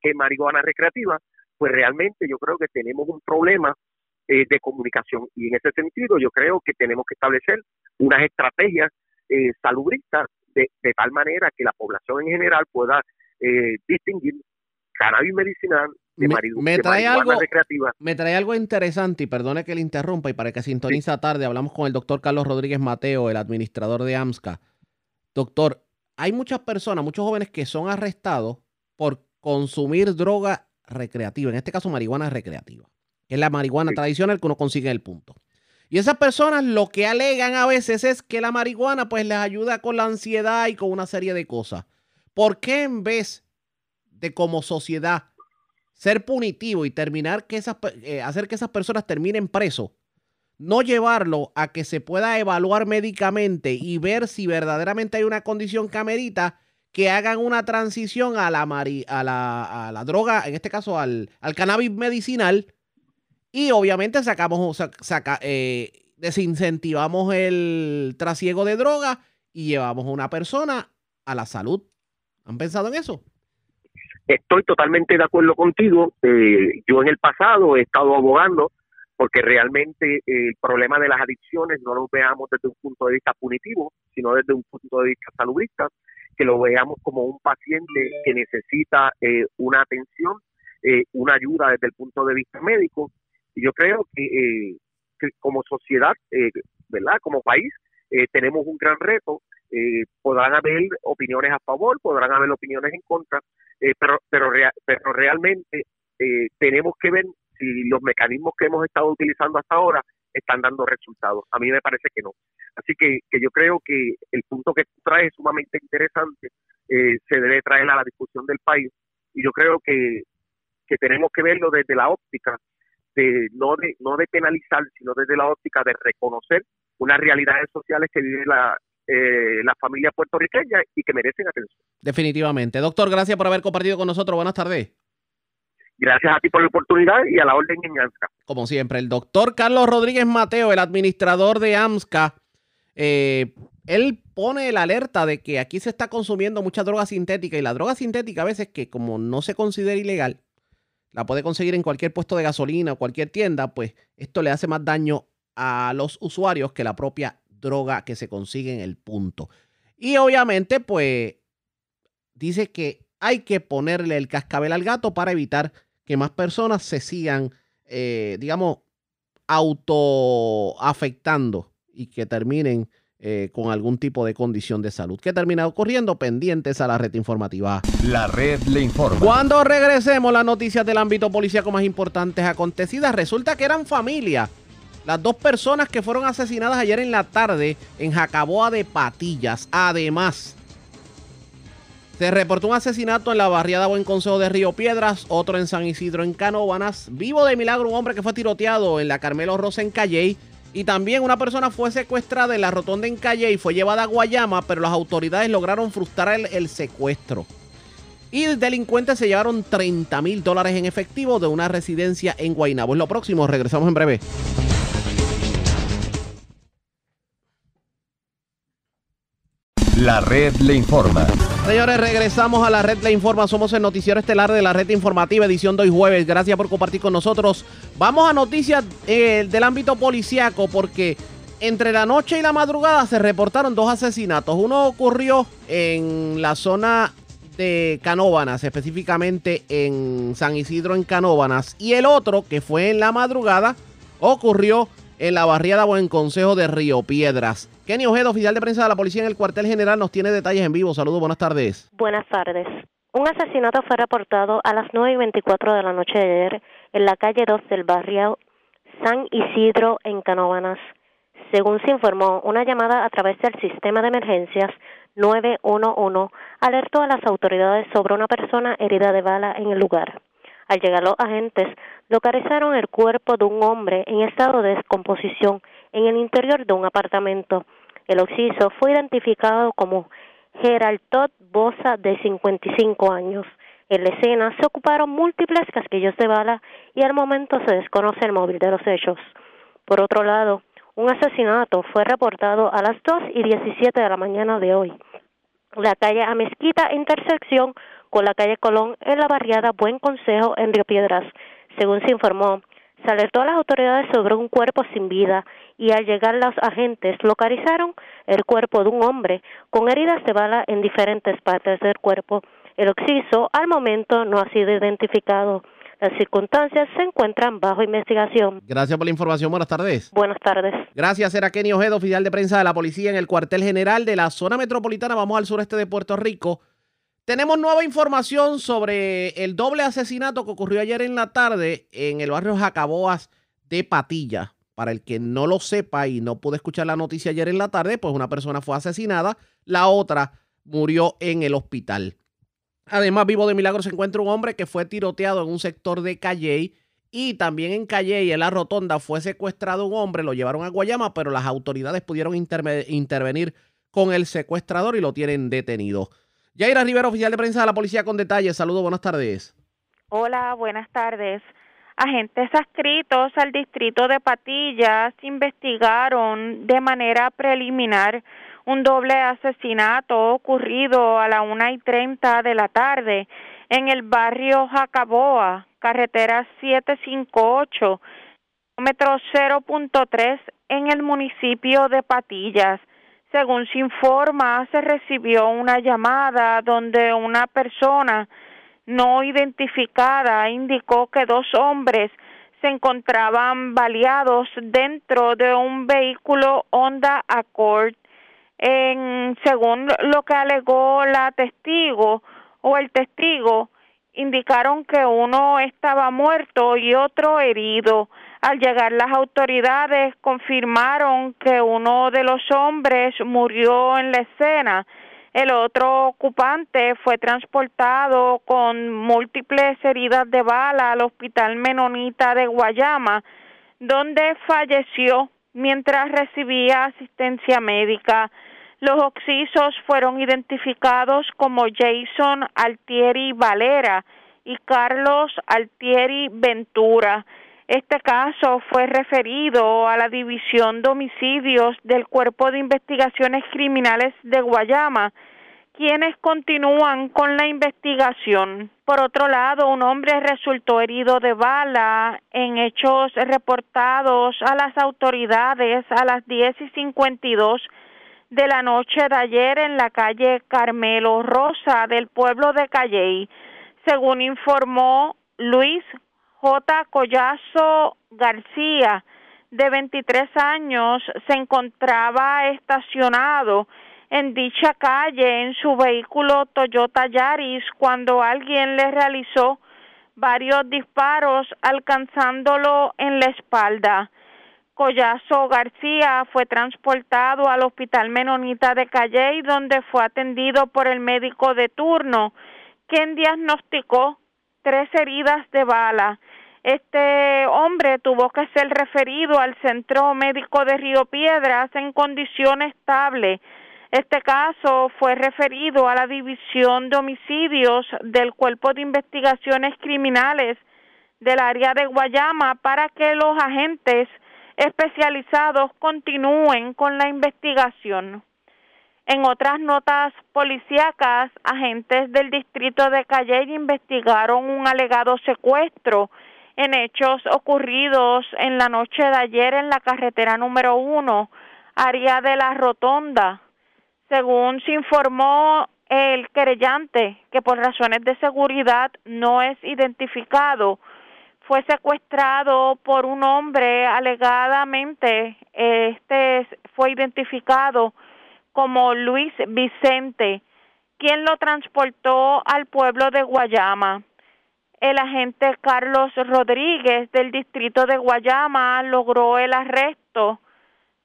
que marihuana recreativa, pues realmente yo creo que tenemos un problema eh, de comunicación y en ese sentido yo creo que tenemos que establecer unas estrategias eh, salubristas de, de, tal manera que la población en general pueda eh, distinguir cannabis medicinal de, me, trae algo, recreativa. Me trae algo interesante y perdone que le interrumpa y para que sintoniza tarde hablamos con el doctor Carlos Rodríguez Mateo, el administrador de AMSCA. Doctor, hay muchas personas, muchos jóvenes que son arrestados por consumir droga recreativa, en este caso marihuana recreativa, que es la marihuana tradicional que uno consigue en el punto. Y esas personas lo que alegan a veces es que la marihuana pues les ayuda con la ansiedad y con una serie de cosas. ¿Por qué en vez de como sociedad ser punitivo y terminar que esas, eh, hacer que esas personas terminen presos, no llevarlo a que se pueda evaluar médicamente y ver si verdaderamente hay una condición que amerita que hagan una transición a la, a la, a la droga, en este caso al, al, cannabis medicinal, y obviamente sacamos, saca, eh, desincentivamos el trasiego de droga y llevamos a una persona a la salud. ¿Han pensado en eso? Estoy totalmente de acuerdo contigo. Eh, yo en el pasado he estado abogando porque realmente el problema de las adicciones no lo veamos desde un punto de vista punitivo, sino desde un punto de vista saludista, que lo veamos como un paciente que necesita eh, una atención, eh, una ayuda desde el punto de vista médico. Y yo creo que, que como sociedad, ¿verdad? Como país, tenemos un gran reto. podrán haber opiniones a favor, podrán haber opiniones en contra, eh, pero, pero, pero realmente eh, tenemos que ver si los mecanismos que hemos estado utilizando hasta ahora están dando resultados. A mí me parece que no. Así que, que yo creo que el punto que tú traes es sumamente interesante, eh, se debe traer a la discusión del país y yo creo que, que tenemos que verlo desde la óptica de no de no de penalizar, sino desde la óptica de reconocer unas realidades sociales que vive la, eh, las familias puertorriqueñas y que merecen atención. Definitivamente. Doctor, gracias por haber compartido con nosotros. Buenas tardes. Gracias a ti por la oportunidad y a la orden en AMSCA. Como siempre, el doctor Carlos Rodríguez Mateo, el administrador de AMSCA, eh, él pone la alerta de que aquí se está consumiendo mucha droga sintética y la droga sintética a veces que como no se considera ilegal, la puede conseguir en cualquier puesto de gasolina o cualquier tienda, pues esto le hace más daño a los usuarios que la propia droga que se consigue en el punto. Y obviamente, pues, dice que hay que ponerle el cascabel al gato para evitar que más personas se sigan, eh, digamos, autoafectando y que terminen eh, con algún tipo de condición de salud. ¿Qué termina ocurriendo? Pendientes a la red informativa. La red le informa. Cuando regresemos, las noticias del ámbito policíaco más importantes acontecidas, resulta que eran familia. Las dos personas que fueron asesinadas ayer en la tarde en Jacaboa de Patillas. Además, se reportó un asesinato en la barriada Buen Consejo de Río Piedras, otro en San Isidro en Canóbanas. Vivo de milagro un hombre que fue tiroteado en la Carmelo Rosa en Calley y también una persona fue secuestrada en la rotonda en Calle y fue llevada a Guayama, pero las autoridades lograron frustrar el, secuestro. Y delincuentes se llevaron 30 mil dólares en efectivo de una residencia en Guaynabo. Es lo próximo, regresamos en breve. La red le informa. Señores, regresamos a la red Le Informa. Somos el noticiero estelar de la red informativa, edición de hoy jueves. Gracias por compartir con nosotros. Vamos a noticias eh, del ámbito policiaco porque entre la noche y la madrugada se reportaron dos asesinatos. Uno ocurrió en la zona de Canóbanas, específicamente en San Isidro en Canóbanas. Y el otro, que fue en la madrugada, ocurrió en la barriada Buen Consejo de Río Piedras. Kenny Ojeda, oficial de prensa de la policía en el cuartel general, nos tiene detalles en vivo. Saludos, buenas tardes. Buenas tardes. Un asesinato fue reportado a las 9 y 24 de la noche de ayer en la calle 2 del barrio San Isidro en Canóvanas. Según se informó, una llamada a través del sistema de emergencias 911 alertó a las autoridades sobre una persona herida de bala en el lugar. Al llegar los agentes, localizaron el cuerpo de un hombre en estado de descomposición en el interior de un apartamento. El occiso fue identificado como Gerald Todd Bosa, de 55 años. En la escena se ocuparon múltiples casquillos de bala y al momento se desconoce el móvil de los hechos. Por otro lado, un asesinato fue reportado a las 2 y 17 de la mañana de hoy. La calle Amezquita, intersección con la calle Colón en la barriada Buen Consejo en Río Piedras. Según se informó, se alertó a las autoridades sobre un cuerpo sin vida y al llegar los agentes localizaron el cuerpo de un hombre con heridas de bala en diferentes partes del cuerpo. El occiso al momento no ha sido identificado. Las circunstancias se encuentran bajo investigación. Gracias por la información. Buenas tardes. Buenas tardes. Gracias. Era Kenny Ojeda, oficial de prensa de la policía en el cuartel general de la zona metropolitana. Vamos al sureste de Puerto Rico. Tenemos nueva información sobre el doble asesinato que ocurrió ayer en la tarde en el barrio Jacaboas de Patilla. Para el que no lo sepa y no pudo escuchar la noticia ayer en la tarde, pues una persona fue asesinada, la otra murió en el hospital. Además, vivo de milagro se encuentra un hombre que fue tiroteado en un sector de Calley y también en Calley, en la rotonda, fue secuestrado un hombre, lo llevaron a Guayama, pero las autoridades pudieron intervenir con el secuestrador y lo tienen detenido. Yaira Rivera, oficial de prensa de la policía con detalles. Saludos, buenas tardes. Hola, buenas tardes. Agentes adscritos al distrito de Patillas investigaron de manera preliminar un doble asesinato ocurrido a la una y treinta de la tarde en el barrio Jacaboa, carretera 758, kilómetro 0.3 en el municipio de Patillas. Según se informa, se recibió una llamada donde una persona no identificada indicó que dos hombres se encontraban baleados dentro de un vehículo Honda Accord. En, según lo que alegó la testigo o el testigo, indicaron que uno estaba muerto y otro herido. Al llegar las autoridades confirmaron que uno de los hombres murió en la escena. El otro ocupante fue transportado con múltiples heridas de bala al Hospital Menonita de Guayama, donde falleció mientras recibía asistencia médica. Los oxisos fueron identificados como Jason Altieri Valera y Carlos Altieri Ventura. Este caso fue referido a la División de Homicidios del Cuerpo de Investigaciones Criminales de Guayama, quienes continúan con la investigación. Por otro lado, un hombre resultó herido de bala en hechos reportados a las autoridades a las 10 y 52 de la noche de ayer en la calle Carmelo Rosa del pueblo de Calley. Según informó Luis J. Collazo García, de 23 años se encontraba estacionado en dicha calle en su vehículo Toyota Yaris cuando alguien le realizó varios disparos alcanzándolo en la espalda. Collazo García fue transportado al Hospital Menonita de Calley donde fue atendido por el médico de turno, quien diagnosticó tres heridas de bala. Este hombre tuvo que ser referido al Centro Médico de Río Piedras en condición estable. Este caso fue referido a la División de Homicidios del Cuerpo de Investigaciones Criminales del área de Guayama para que los agentes especializados continúen con la investigación. En otras notas policíacas, agentes del distrito de Calle investigaron un alegado secuestro en hechos ocurridos en la noche de ayer en la carretera número uno, área de la Rotonda. Según se informó el querellante, que por razones de seguridad no es identificado, fue secuestrado por un hombre alegadamente este fue identificado como Luis Vicente, quien lo transportó al pueblo de Guayama. El agente Carlos Rodríguez del distrito de Guayama logró el arresto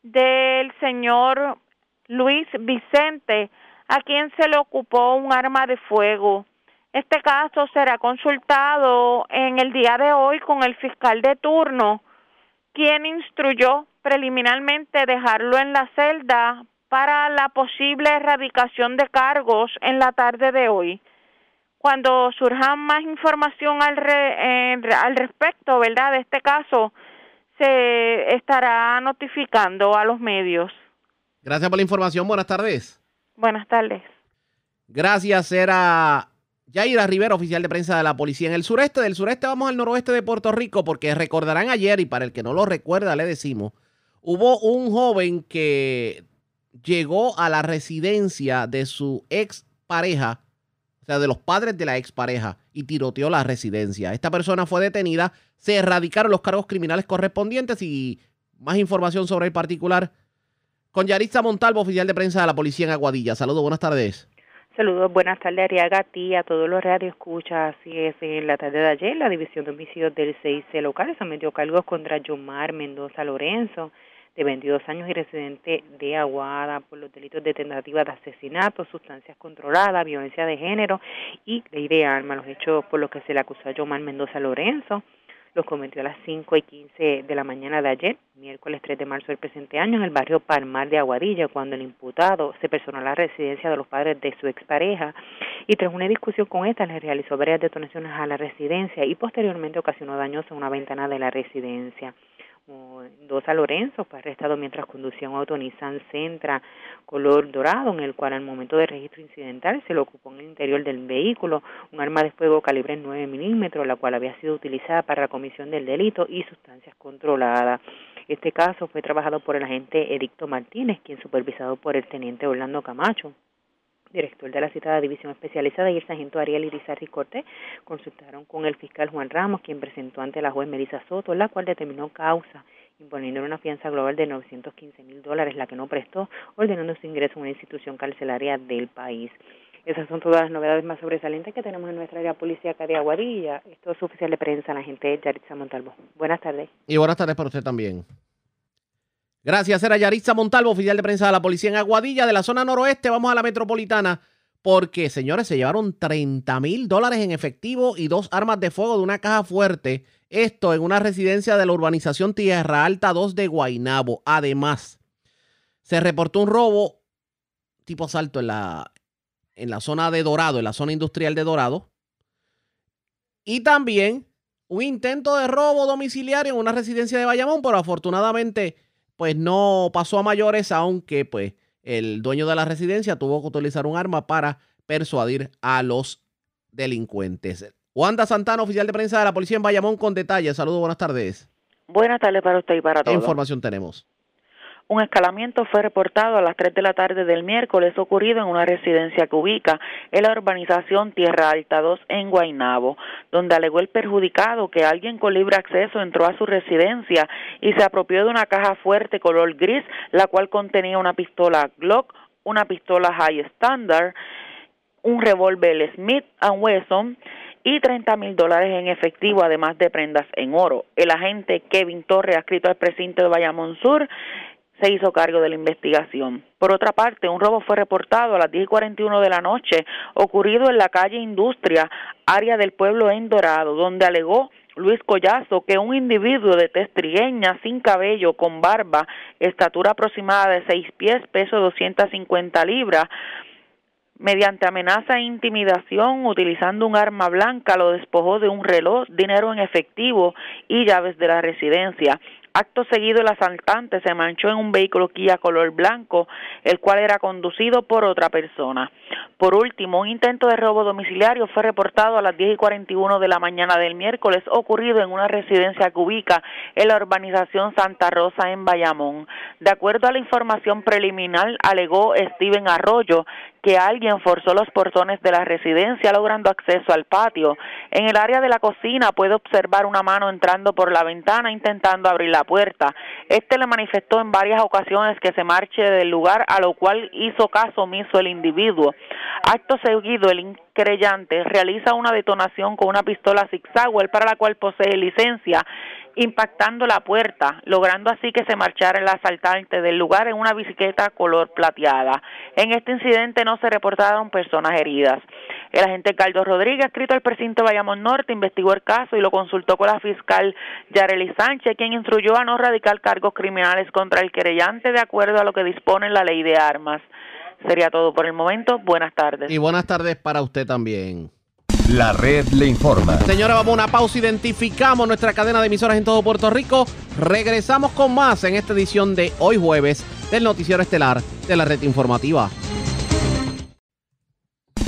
del señor Luis Vicente, a quien se le ocupó un arma de fuego. Este caso será consultado en el día de hoy con el fiscal de turno, quien instruyó preliminarmente dejarlo en la celda para la posible erradicación de cargos en la tarde de hoy. Cuando surja más información al, al respecto, ¿verdad? De este caso, se estará notificando a los medios. Gracias por la información. Buenas tardes. Buenas tardes. Gracias, era Yaira Rivera, oficial de prensa de la policía. En el sureste, del sureste vamos al noroeste de Puerto Rico, porque recordarán ayer, y para el que no lo recuerda, le decimos, hubo un joven que llegó a la residencia de su ex pareja, sea, de los padres de la ex pareja, y tiroteó la residencia. Esta persona fue detenida, se erradicaron los cargos criminales correspondientes y más información sobre el particular con Yaritza Montalvo, oficial de prensa de la policía en Aguadilla. Saludos, buenas tardes. Saludos, buenas tardes, Ariaga, a todos los radioescuchas. Así es, en la tarde de ayer, la División de Homicidios del 6C local sometió cargos contra Yomar Mendoza Lorenzo, de 22 años y residente de Aguada por los delitos de tentativa de asesinato, sustancias controladas, violencia de género y ley de armas, los hechos por los que se le acusó a Yomar Mendoza Lorenzo. Los cometió a las 5 y 15 de la mañana de ayer, miércoles 3 de marzo del presente año, en el barrio Palmar de Aguadilla, cuando el imputado se personó a la residencia de los padres de su expareja y tras una discusión con esta le realizó varias detonaciones a la residencia y posteriormente ocasionó daños en una ventana de la residencia. Mendoza Lorenzo fue arrestado mientras conducía un auto Nissan Sentra color dorado, en el cual al momento del registro incidental se le ocupó en el interior del vehículo un arma de fuego calibre 9 milímetros, la cual había sido utilizada para la comisión del delito y sustancias controladas. Este caso fue trabajado por el agente Edicto Martínez, quien supervisado por el teniente Orlando Camacho director de la citada división especializada, y el sargento Ariel Irizarry Cortés consultaron con el fiscal Juan Ramos, quien presentó ante la juez Melissa Soto, la cual determinó causa imponiendo una fianza global de 915 mil dólares, la que no prestó, ordenando su ingreso a una institución carcelaria del país. Esas son todas las novedades más sobresalientes que tenemos en nuestra área policíaca de Aguadilla. Esto es oficial de prensa, la gente Yaritza Montalvo. Buenas tardes. Y buenas tardes para usted también. Gracias, era Yaritza Montalvo, oficial de prensa de la policía en Aguadilla, de la zona noroeste. Vamos a la metropolitana porque, señores, se llevaron 30 mil dólares en efectivo y dos armas de fuego de una caja fuerte. Esto en una residencia de la urbanización Tierra Alta 2 de Guainabo. Además, se reportó un robo tipo asalto en la, en la zona de Dorado, en la zona industrial de Dorado. Y también un intento de robo domiciliario en una residencia de Bayamón, pero afortunadamente pues no pasó a mayores, aunque pues el dueño de la residencia tuvo que utilizar un arma para persuadir a los delincuentes. Wanda Santana, oficial de prensa de la policía en Bayamón, con detalles. Saludos, buenas tardes. Buenas tardes para usted y para todos. ¿Qué información tenemos? Un escalamiento fue reportado a las 3 de la tarde del miércoles ocurrido en una residencia que ubica en la urbanización Tierra Alta 2 en Guaynabo, donde alegó el perjudicado que alguien con libre acceso entró a su residencia y se apropió de una caja fuerte color gris, la cual contenía una pistola Glock, una pistola High Standard, un revólver Smith Wesson y 30 mil dólares en efectivo, además de prendas en oro. El agente Kevin Torre, adscrito al precinto de Bayamón Sur, se hizo cargo de la investigación. Por otra parte, un robo fue reportado a las 10:41 de la noche, ocurrido en la calle Industria, área del pueblo en Dorado, donde alegó Luis Collazo que un individuo de tez trigueña, sin cabello, con barba, estatura aproximada de 6 pies, peso 250 libras, mediante amenaza e intimidación, utilizando un arma blanca, lo despojó de un reloj, dinero en efectivo y llaves de la residencia. Acto seguido, el asaltante se manchó en un vehículo Kia color blanco, el cual era conducido por otra persona. Por último, un intento de robo domiciliario fue reportado a las 10 y 41 de la mañana del miércoles, ocurrido en una residencia que ubica en la urbanización Santa Rosa en Bayamón. De acuerdo a la información preliminar, alegó Steven Arroyo que alguien forzó los portones de la residencia logrando acceso al patio. En el área de la cocina puede observar una mano entrando por la ventana intentando abrir la puerta. Este le manifestó en varias ocasiones que se marche del lugar, a lo cual hizo caso omiso el individuo. Acto seguido, el creyente realiza una detonación con una pistola Zig para la cual posee licencia, impactando la puerta, logrando así que se marchara el asaltante del lugar en una bicicleta color plateada. En este incidente no se reportaron personas heridas. El agente Carlos Rodríguez, escrito al precinto Bayamón Norte, investigó el caso y lo consultó con la fiscal Yareli Sánchez, quien instruyó a no radicar cargos criminales contra el querellante de acuerdo a lo que dispone la ley de armas. Sería todo por el momento. Buenas tardes. Y buenas tardes para usted también. La red le informa. Señora, vamos a una pausa. Identificamos nuestra cadena de emisoras en todo Puerto Rico. Regresamos con más en esta edición de hoy jueves del Noticiero Estelar de la Red Informativa.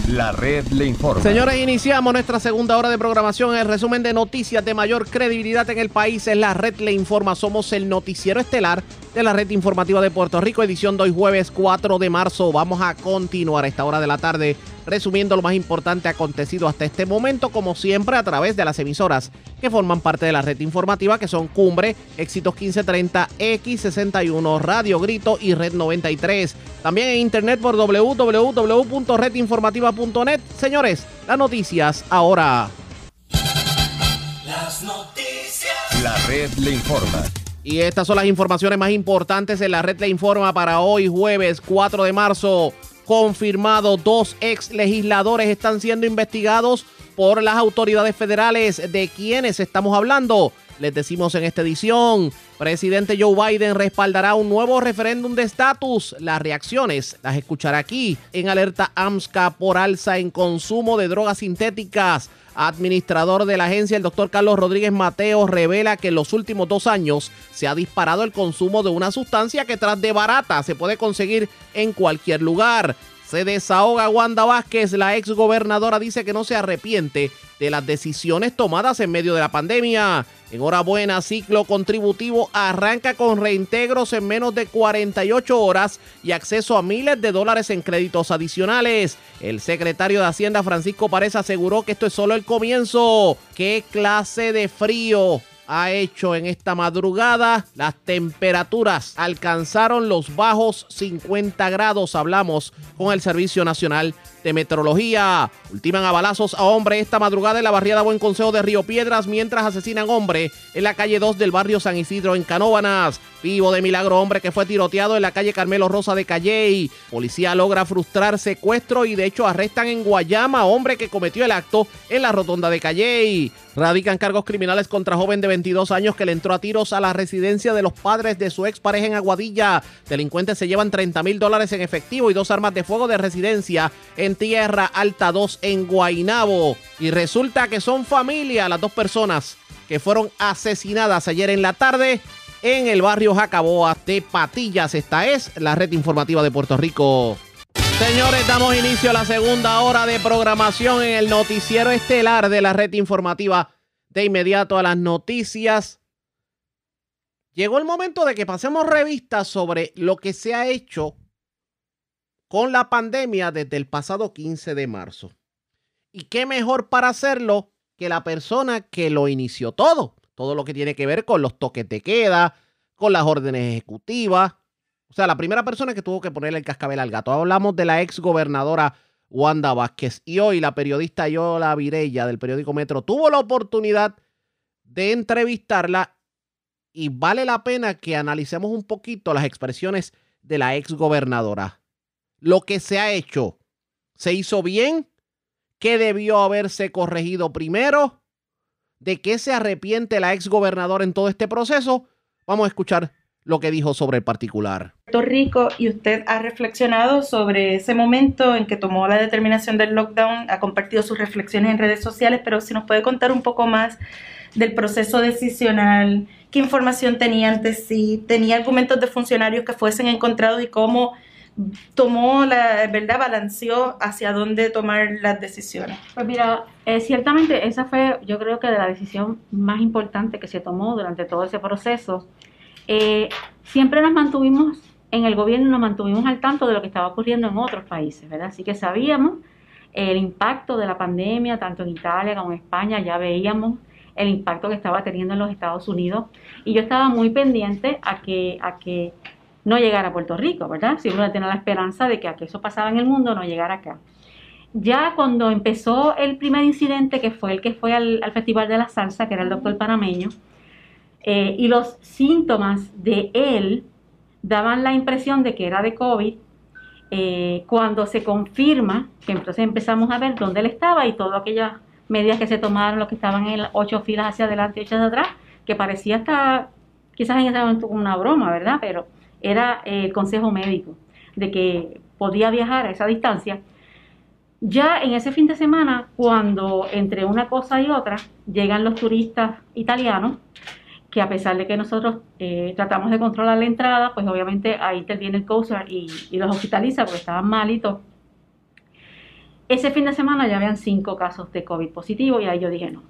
La red le informa. Señores, iniciamos nuestra segunda hora de programación. El resumen de noticias de mayor credibilidad en el país es la red le informa. Somos el noticiero estelar de la red informativa de Puerto Rico, edición de hoy jueves 4 de marzo. Vamos a continuar a esta hora de la tarde resumiendo lo más importante acontecido hasta este momento, como siempre a través de las emisoras que forman parte de la red informativa, que son Cumbre, Éxitos 1530, X61, Radio Grito y Red 93. También en internet por www.redinformativa.net. Señores, las noticias ahora. Las noticias. La red le informa. Y estas son las informaciones más importantes en la red le informa para hoy jueves 4 de marzo confirmado. Dos ex legisladores están siendo investigados por las autoridades federales. ¿De quiénes estamos hablando? Les decimos en esta edición, presidente Joe Biden respaldará un nuevo referéndum de estatus. Las reacciones las escuchará aquí en alerta AMSCA por alza en consumo de drogas sintéticas. Administrador de la agencia, el doctor Carlos Rodríguez Mateo, revela que en los últimos dos años se ha disparado el consumo de una sustancia que tras de barata se puede conseguir en cualquier lugar. Se desahoga Wanda Vázquez, la ex gobernadora dice que no se arrepiente de las decisiones tomadas en medio de la pandemia. Enhorabuena, ciclo contributivo arranca con reintegros en menos de 48 horas y acceso a miles de dólares en créditos adicionales. El secretario de Hacienda Francisco Párez aseguró que esto es solo el comienzo. ¿Qué clase de frío? Ha hecho en esta madrugada. Las temperaturas alcanzaron los bajos 50 grados. Hablamos con el Servicio Nacional de Meteorología. Ultiman a balazos a hombre esta madrugada en la barriada Buen Consejo de Río Piedras mientras asesinan hombre en la calle 2 del barrio San Isidro en Canóbanas. Vivo de milagro hombre que fue tiroteado en la calle Carmelo Rosa de Calley. Policía logra frustrar secuestro y de hecho arrestan en Guayama hombre que cometió el acto en la rotonda de Calley. Radican cargos criminales contra joven de 22 años que le entró a tiros a la residencia de los padres de su expareja en Aguadilla. Delincuentes se llevan 30 mil dólares en efectivo y dos armas de fuego de residencia en Tierra Alta 2 en Guainabo. Y resulta que son familia las dos personas que fueron asesinadas ayer en la tarde en el barrio Jacaboa de Patillas. Esta es la red informativa de Puerto Rico. Señores, damos inicio a la segunda hora de programación en el noticiero estelar de la red informativa. De inmediato a las noticias llegó el momento de que pasemos revistas sobre lo que se ha hecho con la pandemia desde el pasado 15 de marzo. Y qué mejor para hacerlo que la persona que lo inició todo. Todo lo que tiene que ver con los toques de queda, con las órdenes ejecutivas. O sea, la primera persona que tuvo que ponerle el cascabel al gato. Hablamos de la ex gobernadora Wanda Vázquez. Y hoy la periodista Yola Virella del periódico Metro tuvo la oportunidad de entrevistarla y vale la pena que analicemos un poquito las expresiones de la ex gobernadora. Lo que se ha hecho, ¿se hizo bien? ¿Qué debió haberse corregido primero? ¿De qué se arrepiente la ex gobernadora en todo este proceso? Vamos a escuchar lo que dijo sobre el particular. Puerto Rico y usted ha reflexionado sobre ese momento en que tomó la determinación del lockdown, ha compartido sus reflexiones en redes sociales, pero si nos puede contar un poco más del proceso decisional, qué información tenía antes sí, tenía argumentos de funcionarios que fuesen encontrados y cómo tomó la verdad, balanceó hacia dónde tomar las decisiones. Pues mira, eh, ciertamente esa fue yo creo que de la decisión más importante que se tomó durante todo ese proceso. Eh, siempre nos mantuvimos en el gobierno, nos mantuvimos al tanto de lo que estaba ocurriendo en otros países, ¿verdad? Así que sabíamos el impacto de la pandemia, tanto en Italia como en España, ya veíamos el impacto que estaba teniendo en los Estados Unidos y yo estaba muy pendiente a que, a que no llegara a Puerto Rico, ¿verdad? Siempre tenía la esperanza de que a que eso pasaba en el mundo no llegara acá. Ya cuando empezó el primer incidente, que fue el que fue al, Festival de la Salsa, que era el doctor panameño, eh, y los síntomas de él daban la impresión de que era de COVID, eh, cuando se confirma, que entonces empezamos a ver dónde él estaba y todas aquellas medidas que se tomaron, los que estaban en ocho filas hacia adelante y ocho hacia atrás, que parecía hasta, quizás en ese momento una broma, ¿verdad? Pero era el consejo médico de que podía viajar a esa distancia. Ya en ese fin de semana, cuando entre una cosa y otra llegan los turistas italianos, que a pesar de que nosotros eh, tratamos de controlar la entrada, pues obviamente ahí interviene el Coast y, y, los hospitaliza porque estaban malitos. Ese fin de semana ya habían cinco casos de COVID positivo y ahí yo dije no.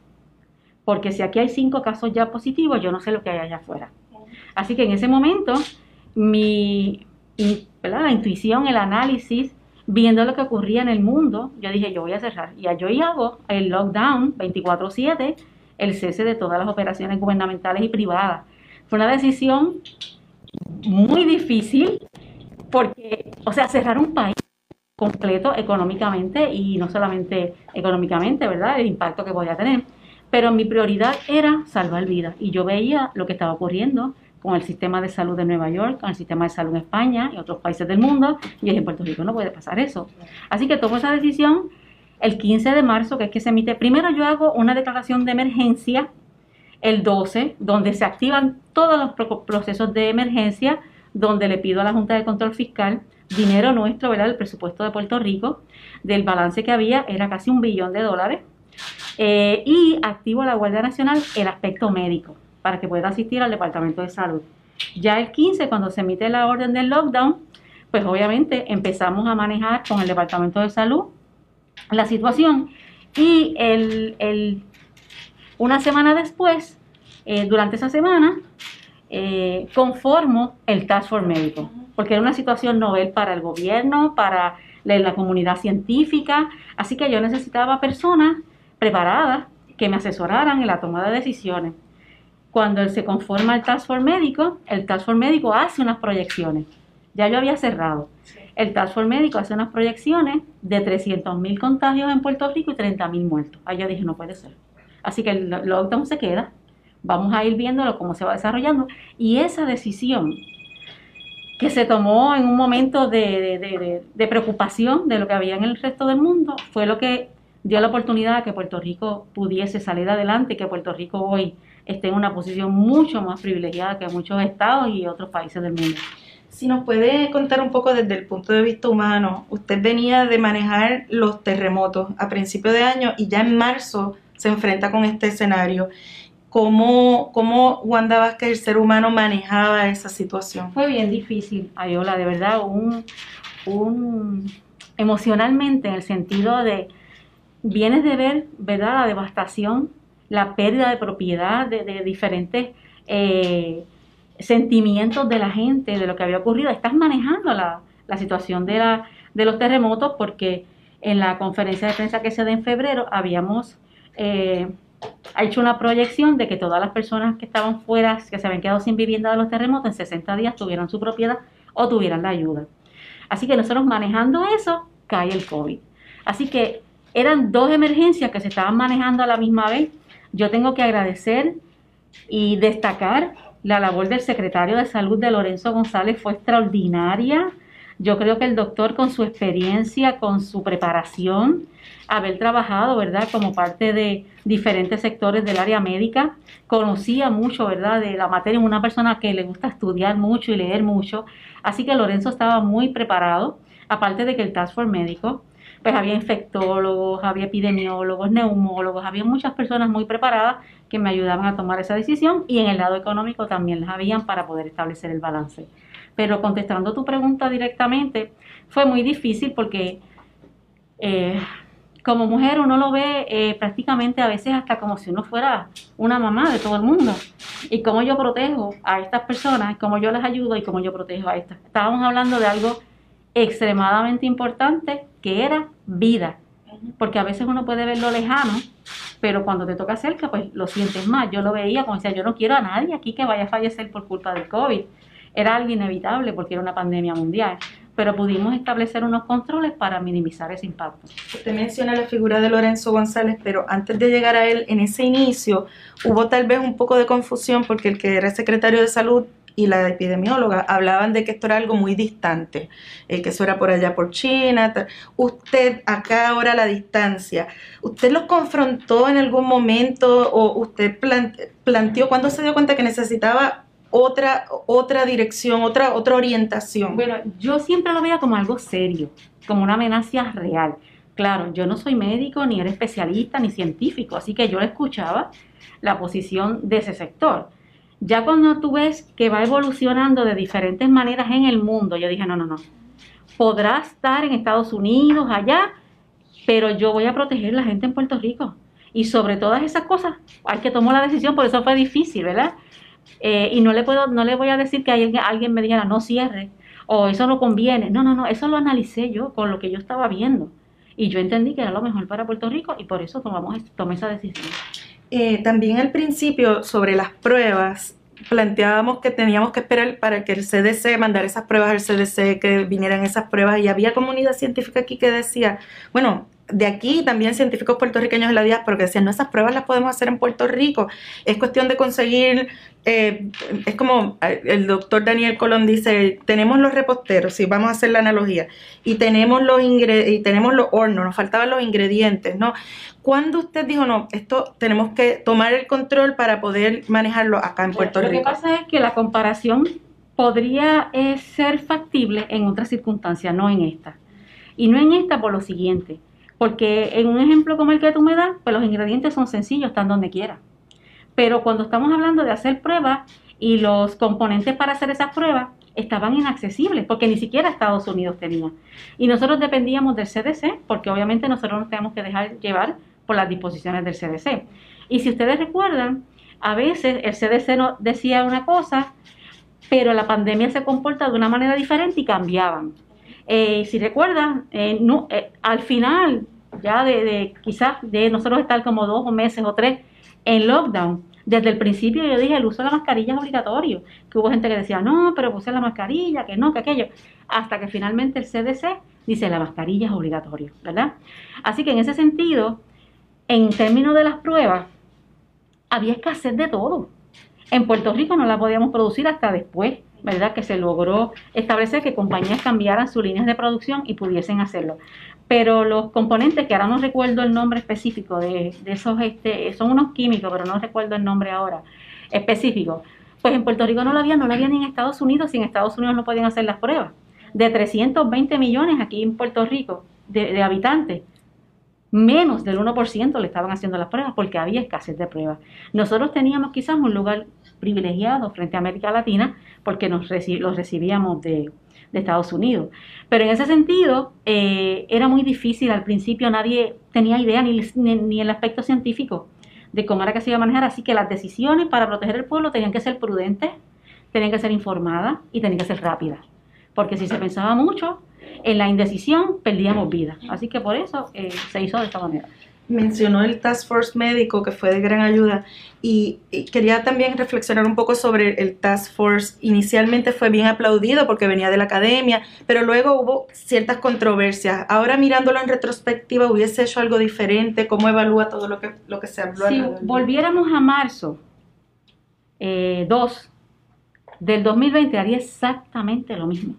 Porque si aquí hay cinco casos ya positivos, yo no sé lo que hay allá afuera. Así que en ese momento mi, la intuición, el análisis, viendo lo que ocurría en el mundo, yo dije, yo voy a cerrar. Y yo hago el lockdown 24/7, el cese de todas las operaciones gubernamentales y privadas. Fue una decisión muy difícil porque, o sea, cerrar un país completo económicamente y no solamente económicamente, ¿verdad? El impacto que podía tener. Pero mi prioridad era salvar vidas y yo veía lo que estaba ocurriendo con el sistema de salud de Nueva York, con el sistema de salud en España y otros países del mundo, y en Puerto Rico no puede pasar eso. Así que tomo esa decisión el 15 de marzo, que es que se emite, primero yo hago una declaración de emergencia el 12, donde se activan todos los procesos de emergencia, donde le pido a la Junta de Control Fiscal dinero nuestro, ¿verdad? El presupuesto de Puerto Rico, del balance que había, era casi un billón de dólares, eh, y activo a la Guardia Nacional el aspecto médico para que pueda asistir al Departamento de Salud. Ya el 15, cuando se emite la orden del lockdown, pues obviamente empezamos a manejar con el Departamento de Salud la situación y el, una semana después, eh, durante esa semana, eh, conformo el Task Force médico, porque era una situación novel para el gobierno, para la comunidad científica, así que yo necesitaba personas preparadas que me asesoraran en la toma de decisiones. Cuando él se conforma el Task Force médico, el Task Force médico hace unas proyecciones. Ya yo había cerrado. El Task Force médico hace unas proyecciones de 300.000 contagios en Puerto Rico y 30.000 muertos. Ahí yo dije, no puede ser. Así que el lockdown se queda. Vamos a ir viéndolo cómo se va desarrollando. Y esa decisión que se tomó en un momento de, de, preocupación de lo que había en el resto del mundo fue lo que dio la oportunidad a que Puerto Rico pudiese salir adelante, que Puerto Rico hoy esté en una posición mucho más privilegiada que muchos estados y otros países del mundo. Si nos puede contar un poco desde el punto de vista humano, usted venía de manejar los terremotos a principio de año y ya en marzo se enfrenta con este escenario. ¿Cómo, cómo Wanda Vázquez, el ser humano, manejaba esa situación? Fue bien difícil, Ayola, de verdad, un, un emocionalmente en el sentido de vienes de ver, ¿verdad?, la devastación la pérdida de propiedad de, diferentes eh, sentimientos de la gente, de lo que había ocurrido. Estás manejando la, la situación de, la, de los terremotos porque en la conferencia de prensa que se da en febrero habíamos eh, hecho una proyección de que todas las personas que estaban fuera, que se habían quedado sin vivienda de los terremotos, en 60 días tuvieran su propiedad o tuvieran la ayuda. Así que nosotros manejando eso, cae el COVID. Así que eran dos emergencias que se estaban manejando a la misma vez. Yo tengo que agradecer y destacar la labor del secretario de salud de Lorenzo González fue extraordinaria. Yo creo que el doctor con su experiencia, con su preparación, haber trabajado, ¿verdad?, como parte de diferentes sectores del área médica, conocía mucho, ¿verdad?, de la materia, una persona que le gusta estudiar mucho y leer mucho. Así que Lorenzo estaba muy preparado, aparte de que el Task Force médico, pues había infectólogos, había epidemiólogos, neumólogos, había muchas personas muy preparadas que me ayudaban a tomar esa decisión y en el lado económico también las habían para poder establecer el balance. Pero contestando tu pregunta directamente, fue muy difícil porque eh, como mujer uno lo ve eh, prácticamente a veces hasta como si uno fuera una mamá de todo el mundo. Y cómo yo protejo a estas personas, cómo yo les ayudo y cómo yo protejo a estas. Estábamos hablando de algo extremadamente importante que era vida. Porque a veces uno puede verlo lejano, pero cuando te toca cerca, pues lo sientes más. Yo lo veía como decía, yo no quiero a nadie aquí que vaya a fallecer por culpa del COVID. Era algo inevitable porque era una pandemia mundial, pero pudimos establecer unos controles para minimizar ese impacto. Usted menciona la figura de Lorenzo González, pero antes de llegar a él, en ese inicio hubo tal vez un poco de confusión porque el que era secretario de salud y la epidemióloga hablaban de que esto era algo muy distante, eh, que eso era por allá por China. Usted, acá ahora la distancia, ¿usted los confrontó en algún momento o usted planteó, cuándo se dio cuenta que necesitaba otra, otra dirección, otra, otra orientación? Bueno, yo siempre lo veía como algo serio, como una amenaza real. Claro, yo no soy médico, ni era especialista, ni científico, así que yo escuchaba la posición de ese sector ya cuando tú ves que va evolucionando de diferentes maneras en el mundo, yo dije, no, no, no. Podrá estar en Estados Unidos, allá, pero yo voy a proteger a la gente en Puerto Rico. Y sobre todas esas cosas, hay que tomar la decisión, por eso fue difícil, ¿verdad? Eh, y no le puedo, no le voy a decir que alguien, alguien me dijera, no cierre, o eso no conviene. No, no, no, eso lo analicé yo con lo que yo estaba viendo. Y yo entendí que era lo mejor para Puerto Rico y por eso tomamos, tomé esa decisión. Eh, también al principio sobre las pruebas, planteábamos que teníamos que esperar para que el CDC mandara esas pruebas al CDC, que vinieran esas pruebas, y había comunidad científica aquí que decía, bueno, de aquí también científicos puertorriqueños en la diáspora que decían, no, esas pruebas las podemos hacer en Puerto Rico, es cuestión de conseguir, eh, es como eh, el doctor Daniel Colón dice, tenemos los reposteros, si vamos a hacer la analogía, y tenemos los, y tenemos los hornos, nos faltaban los ingredientes, ¿no? ¿Cuándo usted dijo, no, esto tenemos que tomar el control para poder manejarlo acá en Puerto Rico? Lo que pasa es que la comparación podría eh, ser factible en otras circunstancias, no en esta. Y no en esta por lo siguiente porque en un ejemplo como el que tú me das, pues los ingredientes son sencillos, están donde quiera. Pero cuando estamos hablando de hacer pruebas y los componentes para hacer esas pruebas estaban inaccesibles, porque ni siquiera Estados Unidos tenía. Y nosotros dependíamos del CDC, porque obviamente nosotros nos tenemos que dejar llevar por las disposiciones del CDC. Y si ustedes recuerdan, a veces el CDC nos decía una cosa, pero la pandemia se comporta de una manera diferente y cambiaban. Eh, si recuerdan, eh, no, eh, al final, ya de, quizás de nosotros estar como dos meses o tres en lockdown, desde el principio yo dije el uso de la mascarilla es obligatorio, que hubo gente que decía, no, pero puse la mascarilla, que no, que aquello, hasta que finalmente el CDC dice la mascarilla es obligatorio, ¿verdad? Así que en ese sentido, en términos de las pruebas, había escasez de todo. En Puerto Rico no la podíamos producir hasta después ¿verdad? Que se logró establecer que compañías cambiaran sus líneas de producción y pudiesen hacerlo. Pero los componentes, que ahora no recuerdo el nombre específico de, esos, este, son unos químicos, pero no recuerdo el nombre ahora específico, pues en Puerto Rico no lo había, no lo había ni en Estados Unidos, y en Estados Unidos no podían hacer las pruebas. De 320 millones aquí en Puerto Rico de habitantes, menos del 1% le estaban haciendo las pruebas porque había escasez de pruebas. Nosotros teníamos quizás un lugar privilegiado frente a América Latina porque nos los recibíamos de, Estados Unidos. Pero en ese sentido eh, era muy difícil, al principio nadie tenía idea ni, ni, el aspecto científico de cómo era que se iba a manejar, así que las decisiones para proteger el pueblo tenían que ser prudentes, tenía que ser informada y tenía que ser rápida. Porque si se pensaba mucho en la indecisión, perdíamos vida. Así que por eso eh, se hizo de esta manera mencionó el Task Force médico, que fue de gran ayuda, y, quería también reflexionar un poco sobre el Task Force. Inicialmente fue bien aplaudido porque venía de la academia, pero luego hubo ciertas controversias. Ahora mirándolo en retrospectiva, ¿hubiese hecho algo diferente? ¿Cómo evalúa todo lo que, lo que se habló? Si volviéramos a marzo 2 eh, del 2020, haría exactamente lo mismo.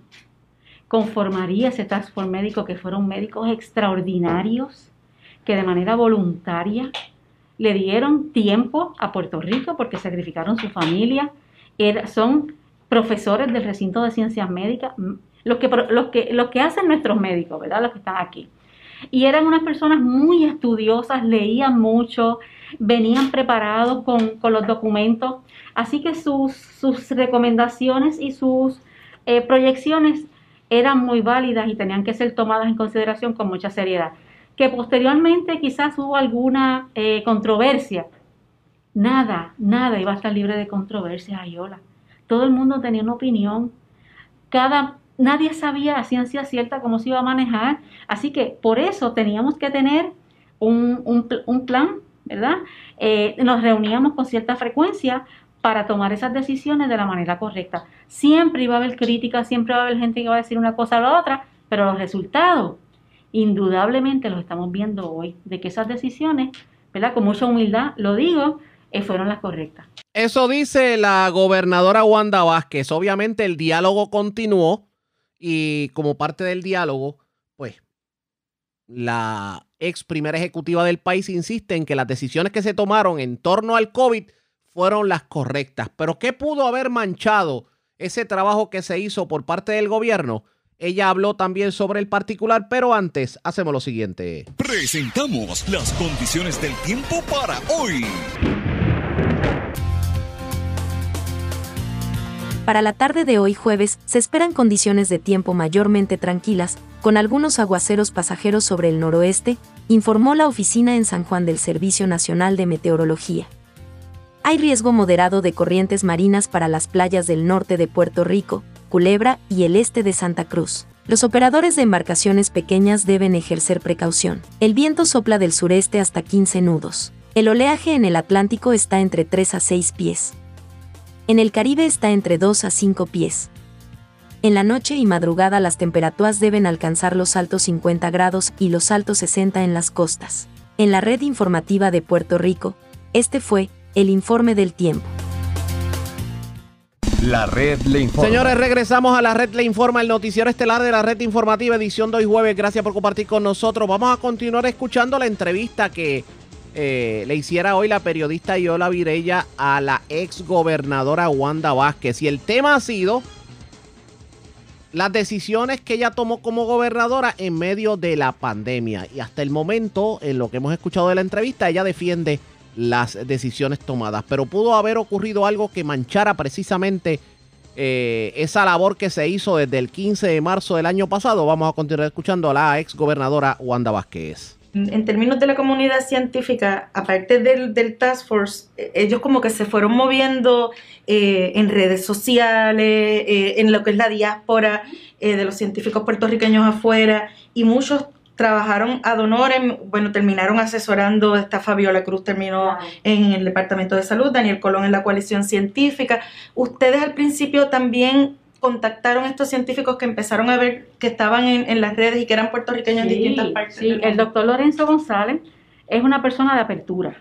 Conformaría ese Task Force médico que fueron médicos extraordinarios que de manera voluntaria le dieron tiempo a Puerto Rico porque sacrificaron su familia, son profesores del recinto de ciencias médicas, los que, hacen nuestros médicos, ¿verdad? Los que están aquí. Y eran unas personas muy estudiosas, leían mucho, venían preparados con, los documentos, así que sus, sus recomendaciones y sus eh, proyecciones eran muy válidas y tenían que ser tomadas en consideración con mucha seriedad que posteriormente quizás hubo alguna eh, controversia. Nada, nada iba a estar libre de controversia, Ayola. Todo el mundo tenía una opinión. Cada, nadie sabía a ciencia cierta cómo se iba a manejar. Así que por eso teníamos que tener un, plan, ¿verdad? Eh, nos reuníamos con cierta frecuencia para tomar esas decisiones de la manera correcta. Siempre iba a haber críticas, siempre iba a haber gente que iba a decir una cosa o la otra, pero los resultados indudablemente los estamos viendo hoy, de que esas decisiones, ¿verdad? Con mucha humildad, lo digo, eh, fueron las correctas. Eso dice la gobernadora Wanda Vázquez. Obviamente el diálogo continuó y como parte del diálogo, pues la ex primera ejecutiva del país insiste en que las decisiones que se tomaron en torno al COVID fueron las correctas. Pero ¿qué pudo haber manchado ese trabajo que se hizo por parte del gobierno? Ella habló también sobre el particular, pero antes hacemos lo siguiente. Presentamos las condiciones del tiempo para hoy. Para la tarde de hoy jueves se esperan condiciones de tiempo mayormente tranquilas, con algunos aguaceros pasajeros sobre el noroeste, informó la oficina en San Juan del Servicio Nacional de Meteorología. Hay riesgo moderado de corrientes marinas para las playas del norte de Puerto Rico, Culebra y el este de Santa Cruz. Los operadores de embarcaciones pequeñas deben ejercer precaución. El viento sopla del sureste hasta 15 nudos. El oleaje en el Atlántico está entre 3 a 6 pies. En el Caribe está entre 2 a 5 pies. En la noche y madrugada las temperaturas deben alcanzar los altos 50 grados y los altos 60 en las costas. En la red informativa de Puerto Rico, este fue el informe del tiempo. La red le informa. Señores, regresamos a la red le informa, el noticiero estelar de la red informativa, edición de hoy jueves. Gracias por compartir con nosotros. Vamos a continuar escuchando la entrevista que eh, le hiciera hoy la periodista Yola Virella a la ex gobernadora Wanda Vázquez. Y el tema ha sido las decisiones que ella tomó como gobernadora en medio de la pandemia. Y hasta el momento, en lo que hemos escuchado de la entrevista, ella defiende las decisiones tomadas. Pero pudo haber ocurrido algo que manchara precisamente eh, esa labor que se hizo desde el 15 de marzo del año pasado. Vamos a continuar escuchando a la ex gobernadora Wanda Vázquez. En términos de la comunidad científica, aparte del, del Task Force, eh, ellos como que se fueron moviendo eh, en redes sociales, en lo que es la diáspora de los científicos puertorriqueños afuera, y muchos trabajaron ad honorem, bueno, terminaron asesorando, esta Fabiola Cruz terminó en el Departamento de Salud, Daniel Colón en la coalición científica. Ustedes al principio también contactaron a estos científicos que empezaron a ver que estaban en, las redes y que eran puertorriqueños en distintas partes. Sí, el doctor Lorenzo González es una persona de apertura.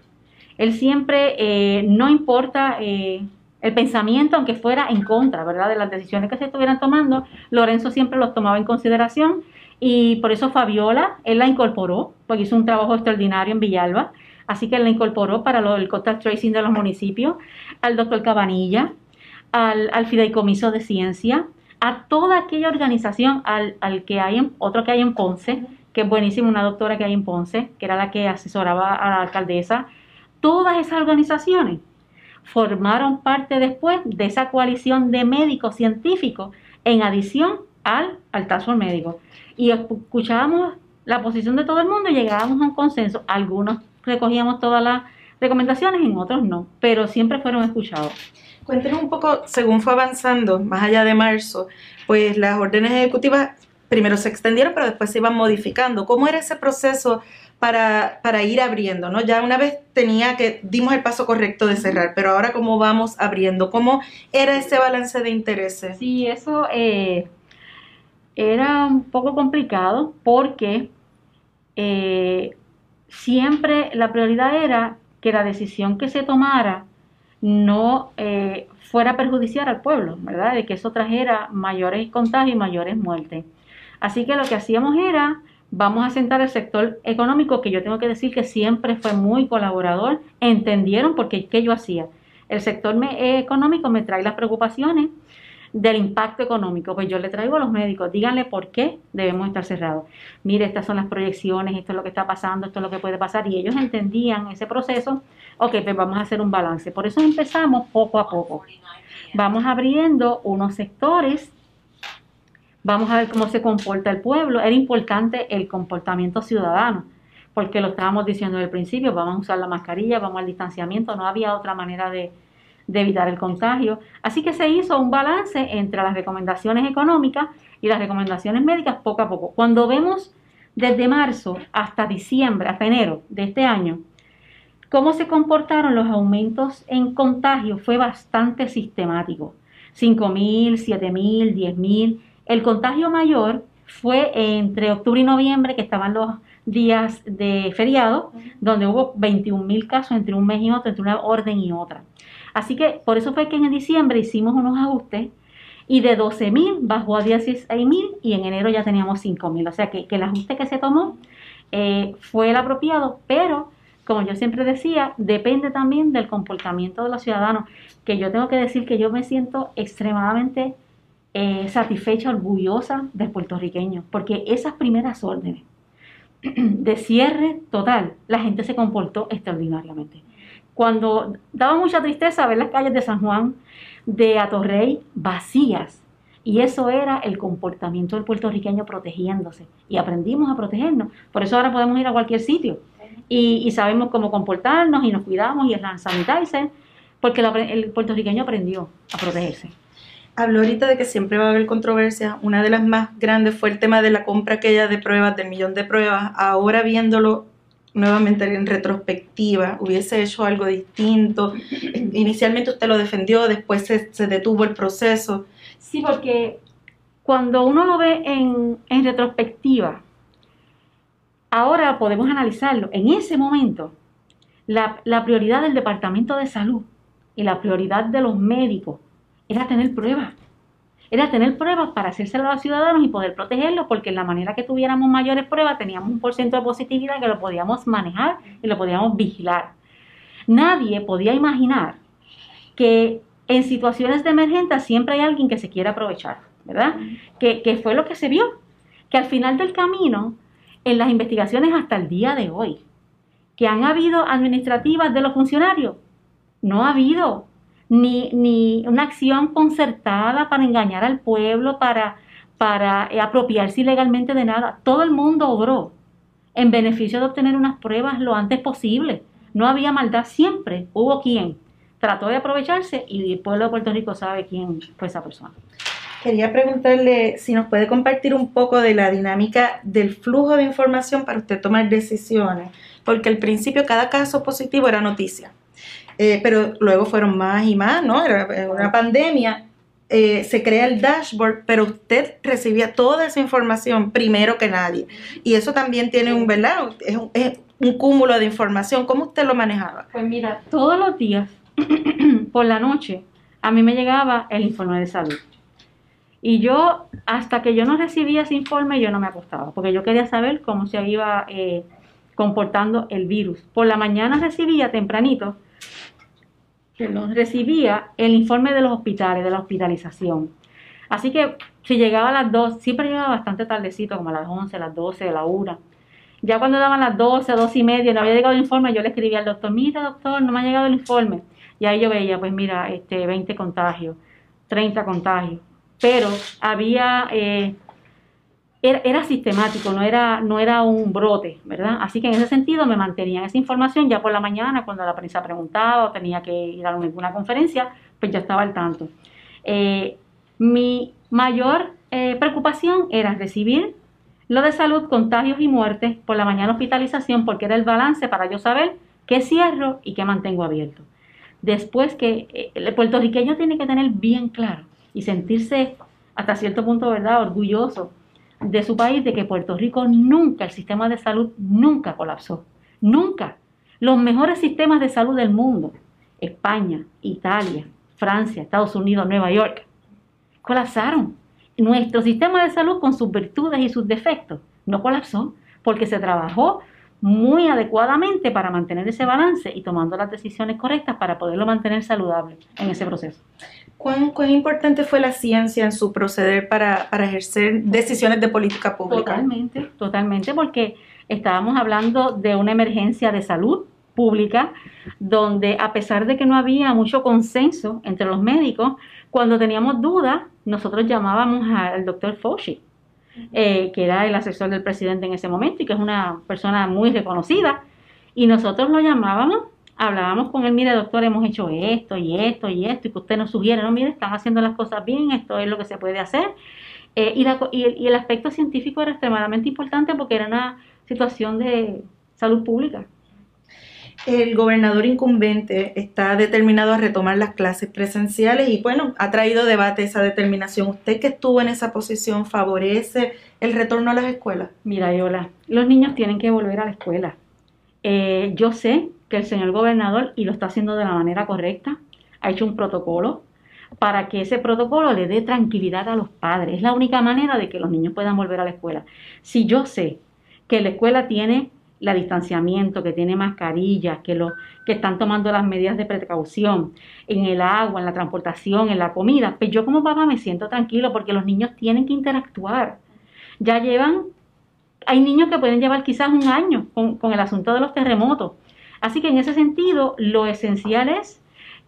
Él siempre, eh, no importa eh, el pensamiento, aunque fuera en contra, ¿verdad?, de las decisiones que se estuvieran tomando, Lorenzo siempre los tomaba en consideración y por eso Fabiola, él la incorporó, porque hizo un trabajo extraordinario en Villalba, así que él la incorporó para lo del contact tracing de los municipios, al doctor Cabanilla, al, Fideicomiso de Ciencia, a toda aquella organización, al, al, que hay en, otro que hay en Ponce, que es buenísimo, una doctora que hay en Ponce, que era la que asesoraba a la alcaldesa, todas esas organizaciones formaron parte después de esa coalición de médicos científicos en adición al, al task médico y escuchábamos la posición de todo el mundo y llegábamos a un consenso. Algunos recogíamos todas las recomendaciones, en otros no, pero siempre fueron escuchados. Cuéntenos un poco, según fue avanzando, más allá de marzo, pues las órdenes ejecutivas primero se extendieron, pero después se iban modificando. ¿Cómo era ese proceso para, para ir abriendo? ¿no? Ya una vez tenía que, dimos el paso correcto de cerrar, pero ahora cómo vamos abriendo, ¿cómo era ese balance de intereses? Sí, eso eh, era un poco complicado porque eh, siempre la prioridad era que la decisión que se tomara no eh, fuera a perjudiciar al pueblo, ¿verdad? De que eso trajera mayores contagios y mayores muertes. Así que lo que hacíamos era, vamos a sentar el sector económico, que yo tengo que decir que siempre fue muy colaborador, entendieron porque qué yo hacía. El sector económico me trae las preocupaciones del impacto económico. Pues yo le traigo a los médicos, díganle por qué debemos estar cerrados. Mire, estas son las proyecciones, esto es lo que está pasando, esto es lo que puede pasar. Y ellos entendían ese proceso, ok, pues vamos a hacer un balance. Por eso empezamos poco a poco. Vamos abriendo unos sectores Vamos a ver cómo se comporta el pueblo. Era importante el comportamiento ciudadano, porque lo estábamos diciendo desde el principio, vamos a usar la mascarilla, vamos al distanciamiento, no había otra manera de, evitar el contagio. Así que se hizo un balance entre las recomendaciones económicas y las recomendaciones médicas poco a poco. Cuando vemos desde marzo hasta diciembre, hasta enero de este año, cómo se comportaron los aumentos en contagio fue bastante sistemático. 5.000, 7.000, 10.000 el contagio mayor fue entre octubre y noviembre, que estaban los días de feriado, donde hubo 21 mil casos entre un mes y otro, entre una orden y otra. Así que por eso fue que en diciembre hicimos unos ajustes y de 12 mil bajó a 16 mil y en enero ya teníamos 5 mil. O sea que, el ajuste que se tomó eh, fue el apropiado, pero como yo siempre decía, depende también del comportamiento de los ciudadanos, que yo tengo que decir que yo me siento extremadamente eh, satisfecha, orgullosa del puertorriqueño, porque esas primeras órdenes de cierre total, la gente se comportó extraordinariamente. Cuando daba mucha tristeza ver las calles de San Juan, de Atorrey, vacías, y eso era el comportamiento del puertorriqueño protegiéndose. Y aprendimos a protegernos. Por eso ahora podemos ir a cualquier sitio. Y, sabemos cómo comportarnos y nos cuidamos y el hand sanitizer, porque el puertorriqueño aprendió a protegerse habló ahorita de que siempre va a haber controversia. Una de las más grandes fue el tema de la compra aquella de pruebas, del millón de pruebas. Ahora viéndolo nuevamente en retrospectiva, hubiese hecho algo distinto. Inicialmente usted lo defendió, después se, detuvo el proceso. Sí, porque cuando uno lo ve en, en retrospectiva, ahora podemos analizarlo. En ese momento, la, la prioridad del Departamento de Salud y la prioridad de los médicos era tener pruebas. Era tener pruebas para hacérselo a los ciudadanos y poder protegerlos, porque en la manera que tuviéramos mayores pruebas teníamos un porcentaje de positividad que lo podíamos manejar y lo podíamos vigilar. Nadie podía imaginar que en situaciones de emergencia siempre hay alguien que se quiera aprovechar, ¿verdad? Que, que fue lo que se vio, que al final del camino, en las investigaciones hasta el día de hoy, que han habido administrativas de los funcionarios, no ha habido ni, ni una acción concertada para engañar al pueblo, para, para eh, apropiarse ilegalmente de nada. Todo el mundo obró en beneficio de obtener unas pruebas lo antes posible. No había maldad siempre, hubo quien trató de aprovecharse y el pueblo de Puerto Rico sabe quién fue esa persona. Quería preguntarle si nos puede compartir un poco de la dinámica del flujo de información para usted tomar decisiones, porque al principio cada caso positivo era noticia. Eh, pero luego fueron más y más, ¿no? Era una pandemia. Eh, se crea el dashboard, pero usted recibía toda esa información primero que nadie. Y eso también tiene un, ¿verdad? Es un, es un cúmulo de información. ¿Cómo usted lo manejaba? Pues mira, todos los días, por la noche, a mí me llegaba el informe de salud. Y yo, hasta que yo no recibía ese informe, yo no me acostaba, porque yo quería saber cómo se iba eh, comportando el virus. Por la mañana recibía tempranito recibía el informe de los hospitales, de la hospitalización. Así que si llegaba a las 2, siempre llegaba bastante tardecito, como a las 11, las 12, a la 1. Ya cuando daban las 12, 12 y media, no había llegado el informe, yo le escribía al doctor, mira doctor, no me ha llegado el informe. Y ahí yo veía, pues mira, este, 20 contagios, 30 contagios. Pero había eh, era, sistemático, no era, no era un brote, ¿verdad? Así que en ese sentido me mantenían esa información ya por la mañana cuando la prensa preguntaba o tenía que ir a alguna conferencia, pues ya estaba al tanto. Eh, mi mayor eh, preocupación era recibir lo de salud, contagios y muertes, por la mañana hospitalización, porque era el balance para yo saber qué cierro y qué mantengo abierto. Después que eh, el puertorriqueño tiene que tener bien claro y sentirse hasta cierto punto, ¿verdad?, orgulloso de su país, de que Puerto Rico nunca, el sistema de salud nunca colapsó, nunca. Los mejores sistemas de salud del mundo, España, Italia, Francia, Estados Unidos, Nueva York, colapsaron. Nuestro sistema de salud con sus virtudes y sus defectos no colapsó porque se trabajó muy adecuadamente para mantener ese balance y tomando las decisiones correctas para poderlo mantener saludable en ese proceso. ¿Cuán, cuán importante fue la ciencia en su proceder para, para, ejercer decisiones de política pública? Totalmente, totalmente, porque estábamos hablando de una emergencia de salud pública donde a pesar de que no había mucho consenso entre los médicos, cuando teníamos dudas, nosotros llamábamos al doctor Fauci, eh, que era el asesor del presidente en ese momento y que es una persona muy reconocida, y nosotros lo llamábamos, hablábamos con él, mire doctor, hemos hecho esto y esto y esto, y que usted nos sugiere, no, mire, están haciendo las cosas bien, esto es lo que se puede hacer. Eh, y, y el aspecto científico era extremadamente importante porque era una situación de salud pública. El gobernador incumbente está determinado a retomar las clases presenciales y bueno, ha traído debate esa determinación. ¿Usted que estuvo en esa posición favorece el retorno a las escuelas? Mira, Yola, los niños tienen que volver a la escuela. Eh, yo sé que el señor gobernador, y lo está haciendo de la manera correcta, ha hecho un protocolo para que ese protocolo le dé tranquilidad a los padres. Es la única manera de que los niños puedan volver a la escuela. Si yo sé que la escuela tiene la distanciamiento, que tiene mascarillas, que, lo, que están tomando las medidas de precaución en el agua, en la transportación, en la comida, pues yo como papá me siento tranquilo porque los niños tienen que interactuar. Ya llevan, hay niños que pueden llevar quizás un año con, con el asunto de los terremotos. Así que en ese sentido, lo esencial es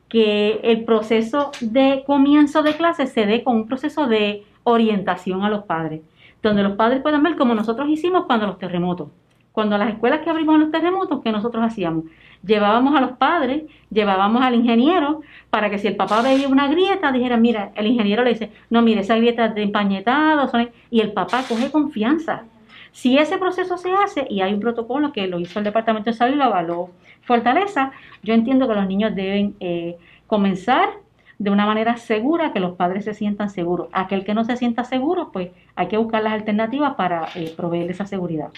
que el proceso de comienzo de clase se dé con un proceso de orientación a los padres, donde los padres puedan ver como nosotros hicimos cuando los terremotos cuando las escuelas que abrimos los terremotos, ¿qué nosotros hacíamos? Llevábamos a los padres, llevábamos al ingeniero, para que si el papá veía una grieta, dijera, mira, el ingeniero le dice, no, mire, esa grieta es de empañetado, y el papá coge confianza. Si ese proceso se hace y hay un protocolo que lo hizo el Departamento de Salud y lo avaló Fortaleza, yo entiendo que los niños deben eh, comenzar de una manera segura, que los padres se sientan seguros. Aquel que no se sienta seguro, pues hay que buscar las alternativas para eh, proveer esa seguridad.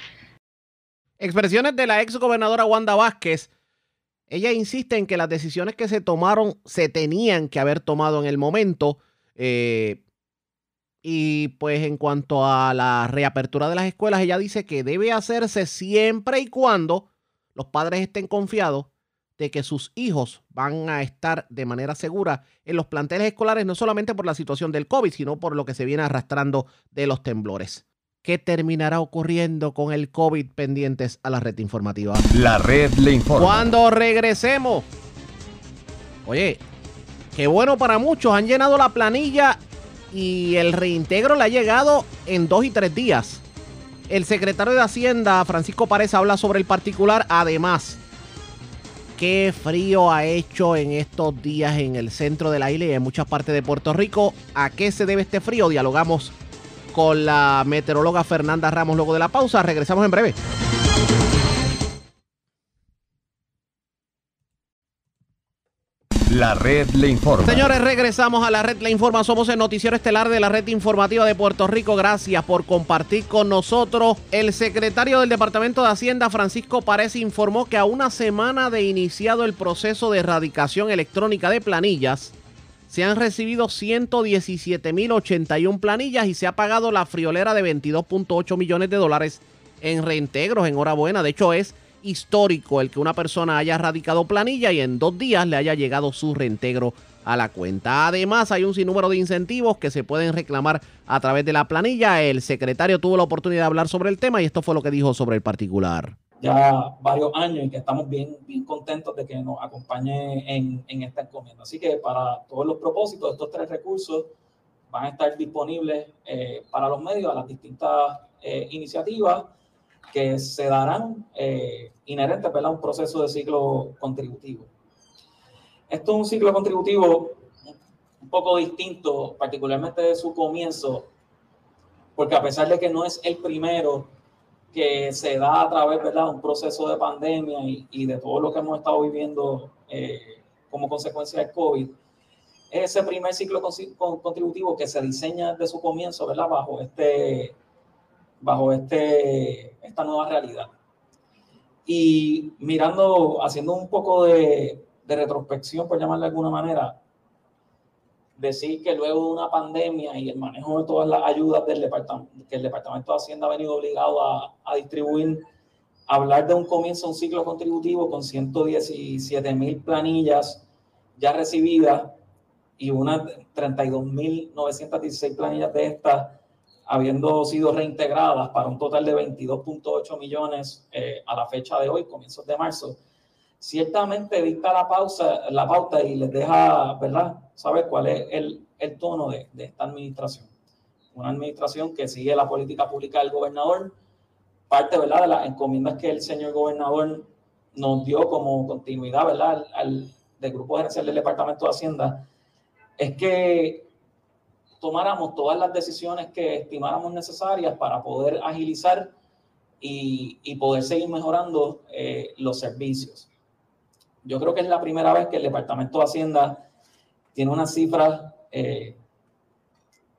Expresiones de la ex gobernadora Wanda Vázquez. Ella insiste en que las decisiones que se tomaron se tenían que haber tomado en el momento. Eh, y pues en cuanto a la reapertura de las escuelas, ella dice que debe hacerse siempre y cuando los padres estén confiados de que sus hijos van a estar de manera segura en los planteles escolares, no solamente por la situación del COVID, sino por lo que se viene arrastrando de los temblores. ¿Qué terminará ocurriendo con el COVID pendientes a la red informativa? La red le informa. Cuando regresemos. Oye, qué bueno para muchos. Han llenado la planilla y el reintegro le ha llegado en dos y tres días. El secretario de Hacienda, Francisco Párez, habla sobre el particular. Además, qué frío ha hecho en estos días en el centro de la isla y en muchas partes de Puerto Rico. ¿A qué se debe este frío? Dialogamos con la meteoróloga Fernanda Ramos luego de la pausa. Regresamos en breve. La red le informa. Señores, regresamos a la red le informa. Somos el noticiero estelar de la red informativa de Puerto Rico. Gracias por compartir con nosotros. El secretario del Departamento de Hacienda, Francisco Párez, informó que a una semana de iniciado el proceso de erradicación electrónica de planillas, se han recibido 117.081 planillas y se ha pagado la friolera de 22.8 millones de dólares en reintegros. Enhorabuena. De hecho, es histórico el que una persona haya radicado planilla y en dos días le haya llegado su reintegro a la cuenta. Además, hay un sinnúmero de incentivos que se pueden reclamar a través de la planilla. El secretario tuvo la oportunidad de hablar sobre el tema y esto fue lo que dijo sobre el particular ya varios años y que estamos bien, contentos de que nos acompañe en, en esta encomienda. Así que para todos los propósitos, estos tres recursos van a estar disponibles eh, para los medios a las distintas eh, iniciativas que se darán eh, inherentes a un proceso de ciclo contributivo. Esto es un ciclo contributivo un poco distinto, particularmente de su comienzo, porque a pesar de que no es el primero que se da a través de un proceso de pandemia y, de todo lo que hemos estado viviendo eh, como consecuencia del COVID, es ese primer ciclo contributivo que se diseña desde su comienzo ¿verdad? bajo, este, bajo este, esta nueva realidad. Y mirando, haciendo un poco de, de retrospección, por llamarle de alguna manera, decir que luego de una pandemia y el manejo de todas las ayudas del departamento, que el Departamento de Hacienda ha venido obligado a, a distribuir, hablar de un comienzo, un ciclo contributivo con 117 mil planillas ya recibidas y unas 32.916 planillas de estas habiendo sido reintegradas para un total de 22.8 millones eh, a la fecha de hoy, comienzos de marzo ciertamente dicta la, pausa, la pauta y les deja, ¿verdad?, saber cuál es el, el tono de, de, esta administración. Una administración que sigue la política pública del gobernador, parte, ¿verdad?, de las encomiendas que el señor gobernador nos dio como continuidad, ¿verdad?, al, del Grupo Gerencial del Departamento de Hacienda, es que tomáramos todas las decisiones que estimáramos necesarias para poder agilizar y, poder seguir mejorando eh, los servicios. Yo creo que es la primera vez que el Departamento de Hacienda tiene una cifra eh,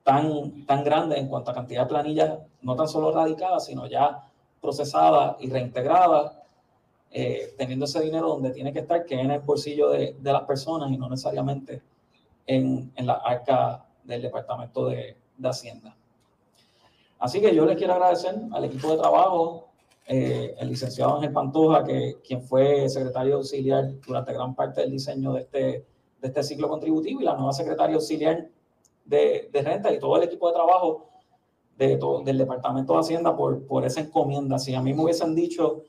tan, tan grande en cuanto a cantidad de planillas, no tan solo radicadas, sino ya procesadas y reintegradas, eh, teniendo ese dinero donde tiene que estar, que en el bolsillo de, de las personas y no necesariamente en, en, la arca del Departamento de, de Hacienda. Así que yo les quiero agradecer al equipo de trabajo, eh, el licenciado Ángel Pantoja, que, quien fue secretario auxiliar durante gran parte del diseño de este, de este ciclo contributivo, y la nueva secretaria auxiliar de, de renta y todo el equipo de trabajo de del Departamento de Hacienda por, por esa encomienda. Si a mí me hubiesen dicho,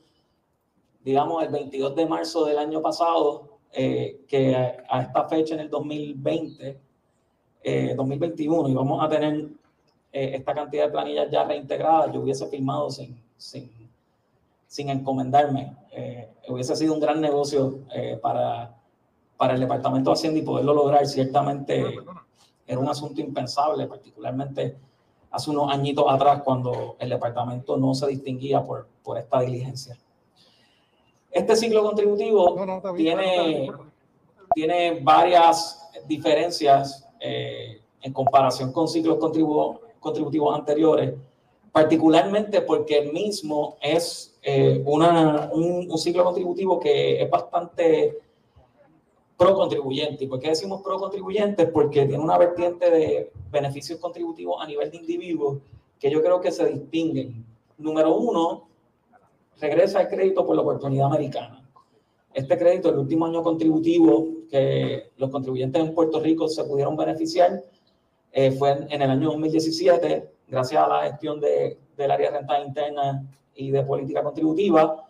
digamos, el 22 de marzo del año pasado, eh, que a, esta fecha en el 2020, eh, 2021, íbamos a tener eh, esta cantidad de planillas ya reintegradas, yo hubiese firmado sin, sin, sin encomendarme. Eh, hubiese sido un gran negocio eh, para, para el Departamento de Hacienda y poderlo lograr. Ciertamente era un asunto impensable, particularmente hace unos añitos atrás cuando el departamento no se distinguía por, por esta diligencia. Este ciclo contributivo tiene, tiene varias diferencias eh, en comparación con ciclos contributivos anteriores particularmente porque el mismo es eh, una, un, un, ciclo contributivo que es bastante pro contribuyente. ¿Y por qué decimos pro contribuyente? Porque tiene una vertiente de beneficios contributivos a nivel de individuos que yo creo que se distinguen. Número uno, regresa el crédito por la oportunidad americana. Este crédito, el último año contributivo que los contribuyentes en Puerto Rico se pudieron beneficiar, eh, fue en, el año 2017 gracias a la gestión de, del área de renta interna y de política contributiva,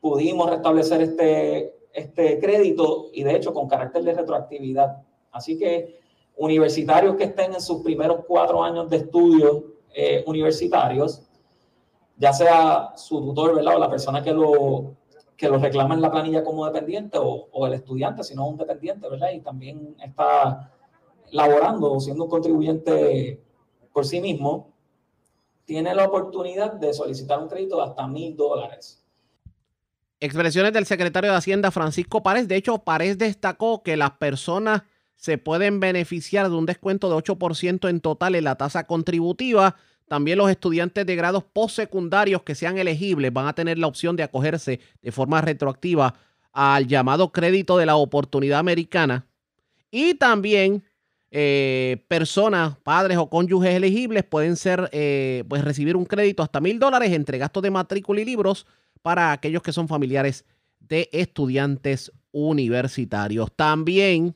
pudimos restablecer este, este crédito y de hecho con carácter de retroactividad. Así que universitarios que estén en sus primeros cuatro años de estudios eh, universitarios, ya sea su tutor, ¿verdad? O la persona que lo, que lo reclama en la planilla como dependiente o, o el estudiante, si no un dependiente, ¿verdad? Y también está laborando siendo un contribuyente por sí mismo, tiene la oportunidad de solicitar un crédito de hasta mil dólares. Expresiones del secretario de Hacienda Francisco Párez. De hecho, Párez destacó que las personas se pueden beneficiar de un descuento de 8% en total en la tasa contributiva. También los estudiantes de grados postsecundarios que sean elegibles van a tener la opción de acogerse de forma retroactiva al llamado crédito de la oportunidad americana. Y también eh, personas, padres o cónyuges elegibles pueden ser, eh, pues recibir un crédito hasta mil dólares entre gastos de matrícula y libros para aquellos que son familiares de estudiantes universitarios. También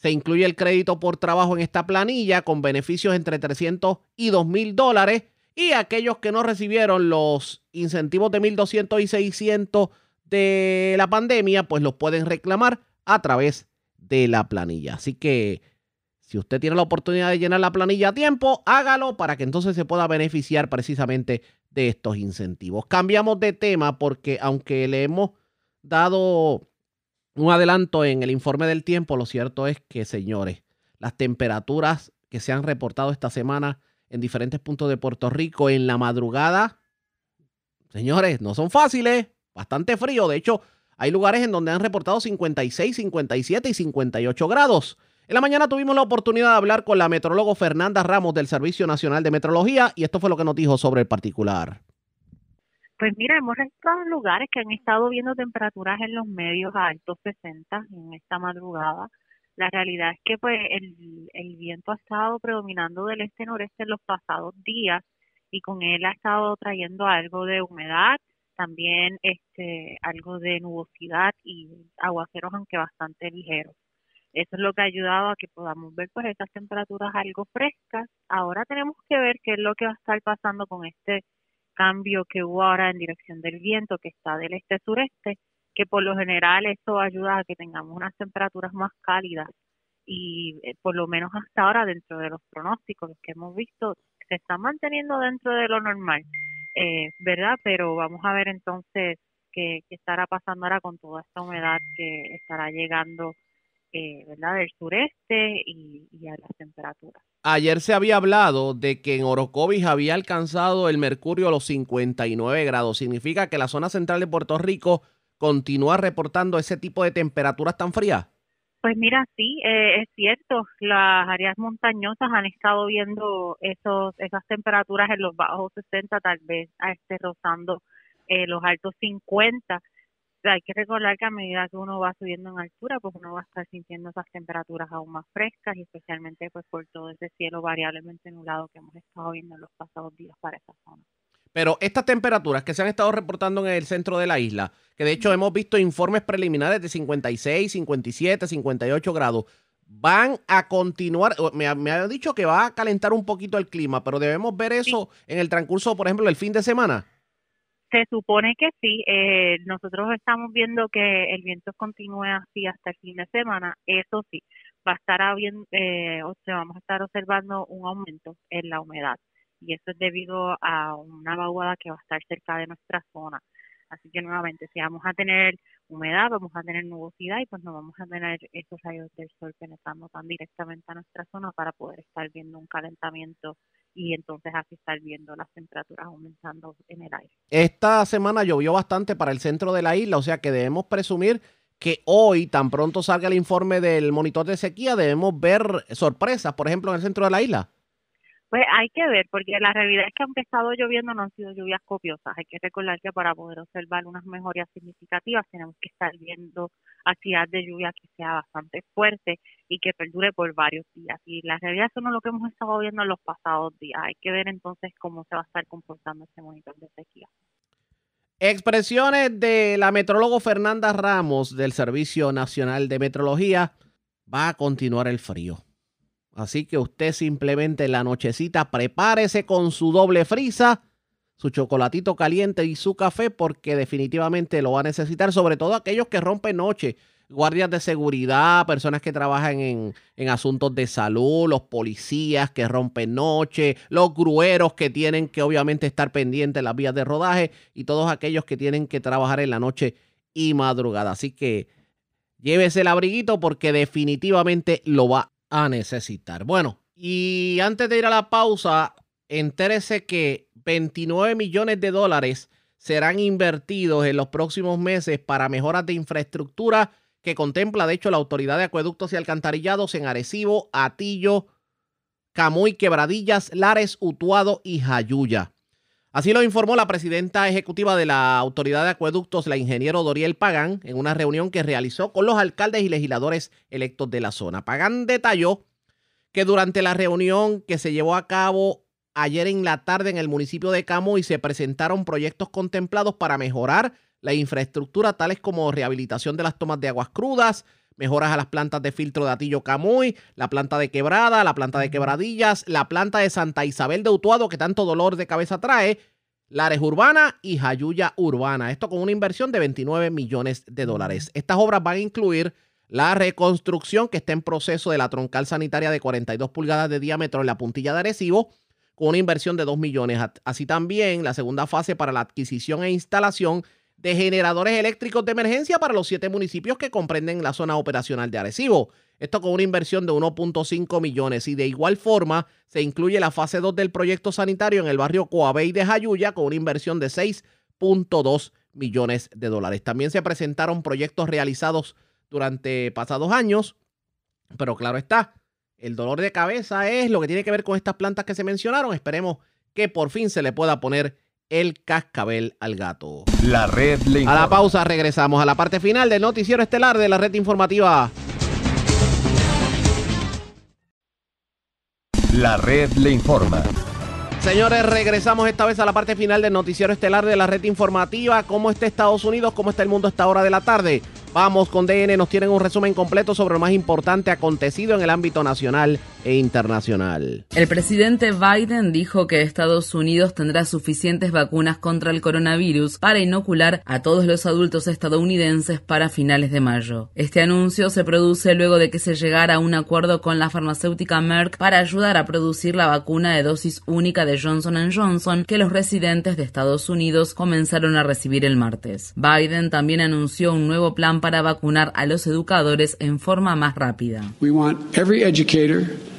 se incluye el crédito por trabajo en esta planilla con beneficios entre 300 y 2 mil dólares y aquellos que no recibieron los incentivos de 1.200 y 600 de la pandemia, pues los pueden reclamar a través de la planilla. Así que si usted tiene la oportunidad de llenar la planilla a tiempo, hágalo para que entonces se pueda beneficiar precisamente de estos incentivos. Cambiamos de tema porque aunque le hemos dado un adelanto en el informe del tiempo, lo cierto es que, señores, las temperaturas que se han reportado esta semana en diferentes puntos de Puerto Rico en la madrugada. Señores, no son fáciles, bastante frío. De hecho, hay lugares en donde han reportado 56, 57 y 58 grados. En la mañana tuvimos la oportunidad de hablar con la metrólogo Fernanda Ramos del Servicio Nacional de Metrología y esto fue lo que nos dijo sobre el particular. Pues mira, hemos encontrado lugares que han estado viendo temperaturas en los medios a altos 60 en esta madrugada. La realidad es que pues el, viento ha estado predominando del este-noreste en los pasados días y con él ha estado trayendo algo de humedad, también este algo de nubosidad y aguaceros aunque bastante ligeros. Eso es lo que ha ayudado a que podamos ver pues estas temperaturas algo frescas. Ahora tenemos que ver qué es lo que va a estar pasando con este cambio que hubo ahora en dirección del viento que está del este-sureste, que por lo general esto ayuda a que tengamos unas temperaturas más cálidas y eh, por lo menos hasta ahora dentro de los pronósticos que hemos visto se están manteniendo dentro de lo normal, eh, ¿verdad? Pero vamos a ver entonces qué, qué estará pasando ahora con toda esta humedad que estará llegando eh, ¿verdad? del sureste y, a las temperaturas. Ayer se había hablado de que en Orocovis había alcanzado el mercurio a los 59 grados. ¿Significa que la zona central de Puerto Rico continúa reportando ese tipo de temperaturas tan frías? Pues mira, sí, eh, es cierto. Las áreas montañosas han estado viendo esos, esas temperaturas en los bajos 60, tal vez a este rozando eh, los altos 50 hay que recordar que a medida que uno va subiendo en altura, pues uno va a estar sintiendo esas temperaturas aún más frescas y especialmente pues por todo ese cielo variablemente nublado que hemos estado viendo en los pasados días para esa zona. Pero estas temperaturas que se han estado reportando en el centro de la isla, que de hecho hemos visto informes preliminares de 56, 57, 58 grados, van a continuar, me, me ha dicho que va a calentar un poquito el clima, pero debemos ver eso en el transcurso, por ejemplo, del fin de semana. Se supone que sí. Eh, nosotros estamos viendo que el viento continúe así hasta el fin de semana. Eso sí, va a estar habiendo, eh, o sea, vamos a estar observando un aumento en la humedad. Y eso es debido a una vaguada que va a estar cerca de nuestra zona. Así que nuevamente, si vamos a tener humedad, vamos a tener nubosidad y pues no vamos a tener esos rayos del sol penetrando tan directamente a nuestra zona para poder estar viendo un calentamiento y entonces así estar viendo las temperaturas aumentando en el aire. Esta semana llovió bastante para el centro de la isla, o sea que debemos presumir que hoy, tan pronto salga el informe del monitor de sequía, debemos ver sorpresas, por ejemplo, en el centro de la isla. Pues hay que ver, porque la realidad es que aunque ha estado lloviendo no han sido lluvias copiosas. Hay que recordar que para poder observar unas mejoras significativas tenemos que estar viendo actividad de lluvia que sea bastante fuerte y que perdure por varios días. Y la realidad eso no es lo que hemos estado viendo en los pasados días. Hay que ver entonces cómo se va a estar comportando este monitor de sequía. Expresiones de la metrólogo Fernanda Ramos del Servicio Nacional de Metrología. Va a continuar el frío. Así que usted simplemente en la nochecita prepárese con su doble frisa, su chocolatito caliente y su café porque definitivamente lo va a necesitar, sobre todo aquellos que rompen noche, guardias de seguridad, personas que trabajan en, en asuntos de salud, los policías que rompen noche, los grueros que tienen que obviamente estar pendientes de las vías de rodaje y todos aquellos que tienen que trabajar en la noche y madrugada. Así que llévese el abriguito porque definitivamente lo va a necesitar. Bueno, y antes de ir a la pausa, entérese que 29 millones de dólares serán invertidos en los próximos meses para mejoras de infraestructura que contempla, de hecho, la Autoridad de Acueductos y Alcantarillados en Arecibo, Atillo, Camuy, Quebradillas, Lares, Utuado y Jayuya. Así lo informó la presidenta ejecutiva de la Autoridad de Acueductos, la ingeniero Doriel Pagán, en una reunión que realizó con los alcaldes y legisladores electos de la zona. Pagán detalló que durante la reunión que se llevó a cabo ayer en la tarde en el municipio de Camuy se presentaron proyectos contemplados para mejorar la infraestructura, tales como rehabilitación de las tomas de aguas crudas, mejoras a las plantas de filtro de Atillo Camuy, la planta de Quebrada, la planta de Quebradillas, la planta de Santa Isabel de Utuado, que tanto dolor de cabeza trae, Lares Urbana y Jayuya Urbana. Esto con una inversión de 29 millones de dólares. Estas obras van a incluir la reconstrucción que está en proceso de la troncal sanitaria de 42 pulgadas de diámetro en la puntilla de Arecibo, con una inversión de 2 millones. Así también la segunda fase para la adquisición e instalación de generadores eléctricos de emergencia para los siete municipios que comprenden la zona operacional de Arecibo. Esto con una inversión de 1.5 millones. Y de igual forma, se incluye la fase 2 del proyecto sanitario en el barrio Coabey de Jayuya con una inversión de 6.2 millones de dólares. También se presentaron proyectos realizados durante pasados años, pero claro está, el dolor de cabeza es lo que tiene que ver con estas plantas que se mencionaron. Esperemos que por fin se le pueda poner el cascabel al gato. La red le A la pausa regresamos a la parte final del noticiero estelar de la red informativa. La red le informa. Señores, regresamos esta vez a la parte final del noticiero estelar de la red informativa. ¿Cómo está Estados Unidos? ¿Cómo está el mundo a esta hora de la tarde? Vamos con DN, nos tienen un resumen completo sobre lo más importante acontecido en el ámbito nacional e internacional. El presidente Biden dijo que Estados Unidos tendrá suficientes vacunas contra el coronavirus para inocular a todos los adultos estadounidenses para finales de mayo. Este anuncio se produce luego de que se llegara a un acuerdo con la farmacéutica Merck para ayudar a producir la vacuna de dosis única de Johnson Johnson que los residentes de Estados Unidos comenzaron a recibir el martes. Biden también anunció un nuevo plan para vacunar a los educadores en forma más rápida. We want every educator school staff member,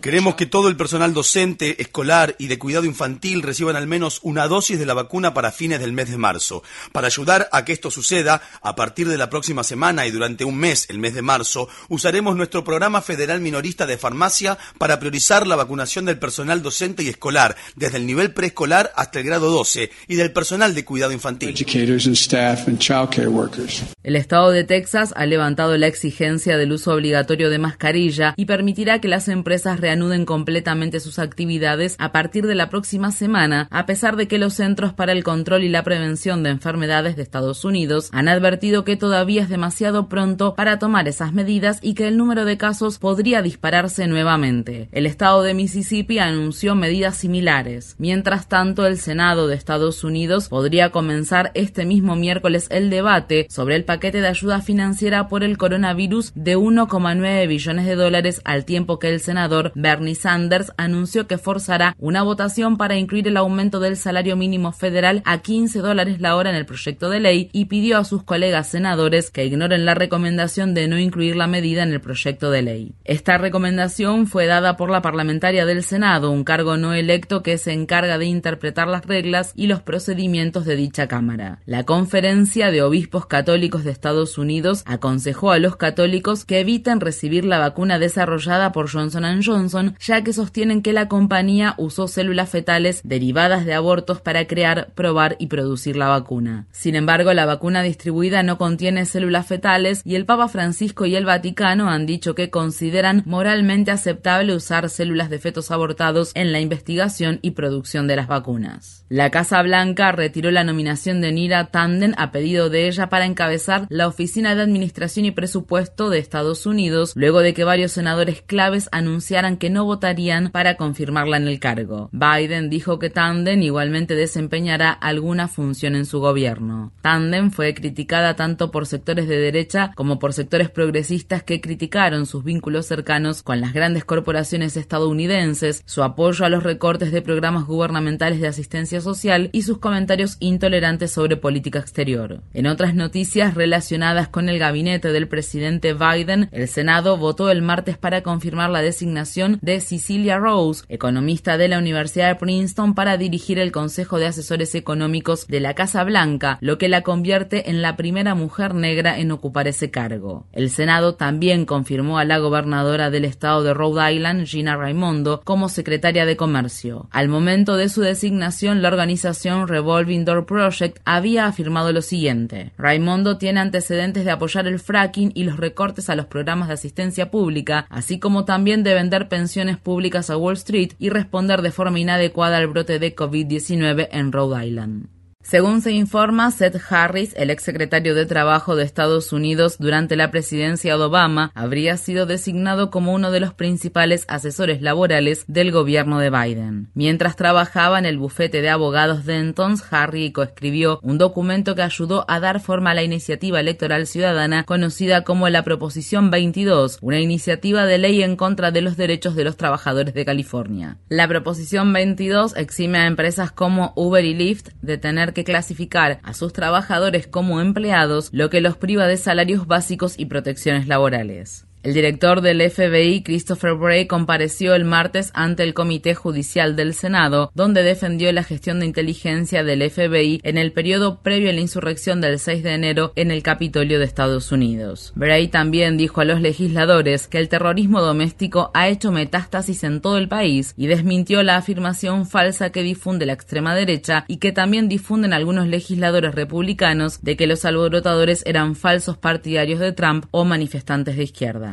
Queremos que todo el personal docente, escolar y de cuidado infantil reciban al menos una dosis de la vacuna para fines del mes de marzo. Para ayudar a que esto suceda, a partir de la próxima semana y durante un mes, el mes de marzo, usaremos nuestro programa federal minorista de farmacia para priorizar la vacunación del personal docente y escolar, desde el nivel preescolar hasta el grado 12, y del personal de cuidado infantil. educators and staff and child care workers. El estado de Texas ha levantado la exigencia del uso obligatorio de mascarilla y permitirá que las empresas reanuden completamente sus actividades a partir de la próxima semana, a pesar de que los Centros para el Control y la Prevención de Enfermedades de Estados Unidos han advertido que todavía es demasiado pronto para tomar esas medidas y que el número de casos podría dispararse nuevamente. El estado de Mississippi anunció medidas similares. Mientras tanto, el Senado de Estados Unidos podría comenzar este mismo miércoles el debate sobre el paquete de ayuda financiera por el coronavirus de 1,9 billones de dólares al tiempo que el senador Bernie Sanders anunció que forzará una votación para incluir el aumento del salario mínimo federal a 15 dólares la hora en el proyecto de ley y pidió a sus colegas senadores que ignoren la recomendación de no incluir la medida en el proyecto de ley. Esta recomendación fue dada por la parlamentaria del Senado, un cargo no electo que se encarga de interpretar las reglas y los procedimientos de dicha Cámara. La Conferencia de Obispos Católicos de Estados Unidos aconsejó a los católicos que eviten recibir la vacuna desarrollada por Johnson Johnson, ya que sostienen que la compañía usó células fetales derivadas de abortos para crear, probar y producir la vacuna. Sin embargo, la vacuna distribuida no contiene células fetales y el Papa Francisco y el Vaticano han dicho que consideran moralmente aceptable usar células de fetos abortados en la investigación y producción de las vacunas. La Casa Blanca retiró la nominación de Nira Tanden a pedido de ella para encabezar la Oficina de Administración y Presupuesto de Estados Unidos, luego de que varios senadores claves anunciaran que no votarían para confirmarla en el cargo. Biden dijo que Tanden igualmente desempeñará alguna función en su gobierno. Tanden fue criticada tanto por sectores de derecha como por sectores progresistas que criticaron sus vínculos cercanos con las grandes corporaciones estadounidenses, su apoyo a los recortes de programas gubernamentales de asistencia social y sus comentarios intolerantes sobre política exterior. En otras noticias relacionadas con el gabinete del presidente Biden, el Senado votó el martes para confirmar la designación de Cecilia Rose, economista de la Universidad de Princeton, para dirigir el Consejo de Asesores Económicos de la Casa Blanca, lo que la convierte en la primera mujer negra en ocupar ese cargo. El Senado también confirmó a la gobernadora del estado de Rhode Island, Gina Raimondo, como secretaria de Comercio. Al momento de su designación, la organización Revolving Door Project había afirmado lo siguiente. Raimondo tiene antecedentes de apoyar el fracking y los recortes a los programas de asistencia pública, así como también de vender pensiones públicas a Wall Street y responder de forma inadecuada al brote de COVID-19 en Rhode Island. Según se informa, Seth Harris, el exsecretario de Trabajo de Estados Unidos durante la presidencia de Obama, habría sido designado como uno de los principales asesores laborales del gobierno de Biden. Mientras trabajaba en el bufete de abogados Dentons, Harry coescribió un documento que ayudó a dar forma a la iniciativa electoral ciudadana conocida como la Proposición 22, una iniciativa de ley en contra de los derechos de los trabajadores de California. La Proposición 22 exime a empresas como Uber y Lyft de tener que que clasificar a sus trabajadores como empleados, lo que los priva de salarios básicos y protecciones laborales. El director del FBI, Christopher Bray, compareció el martes ante el Comité Judicial del Senado, donde defendió la gestión de inteligencia del FBI en el periodo previo a la insurrección del 6 de enero en el Capitolio de Estados Unidos. Bray también dijo a los legisladores que el terrorismo doméstico ha hecho metástasis en todo el país y desmintió la afirmación falsa que difunde la extrema derecha y que también difunden algunos legisladores republicanos de que los alborotadores eran falsos partidarios de Trump o manifestantes de izquierda.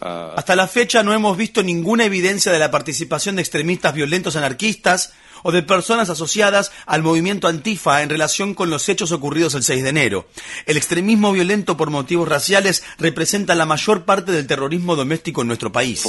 Hasta la fecha no hemos visto ninguna evidencia de la participación de extremistas violentos anarquistas o de personas asociadas al movimiento Antifa en relación con los hechos ocurridos el 6 de enero. El extremismo violento por motivos raciales representa la mayor parte del terrorismo doméstico en nuestro país.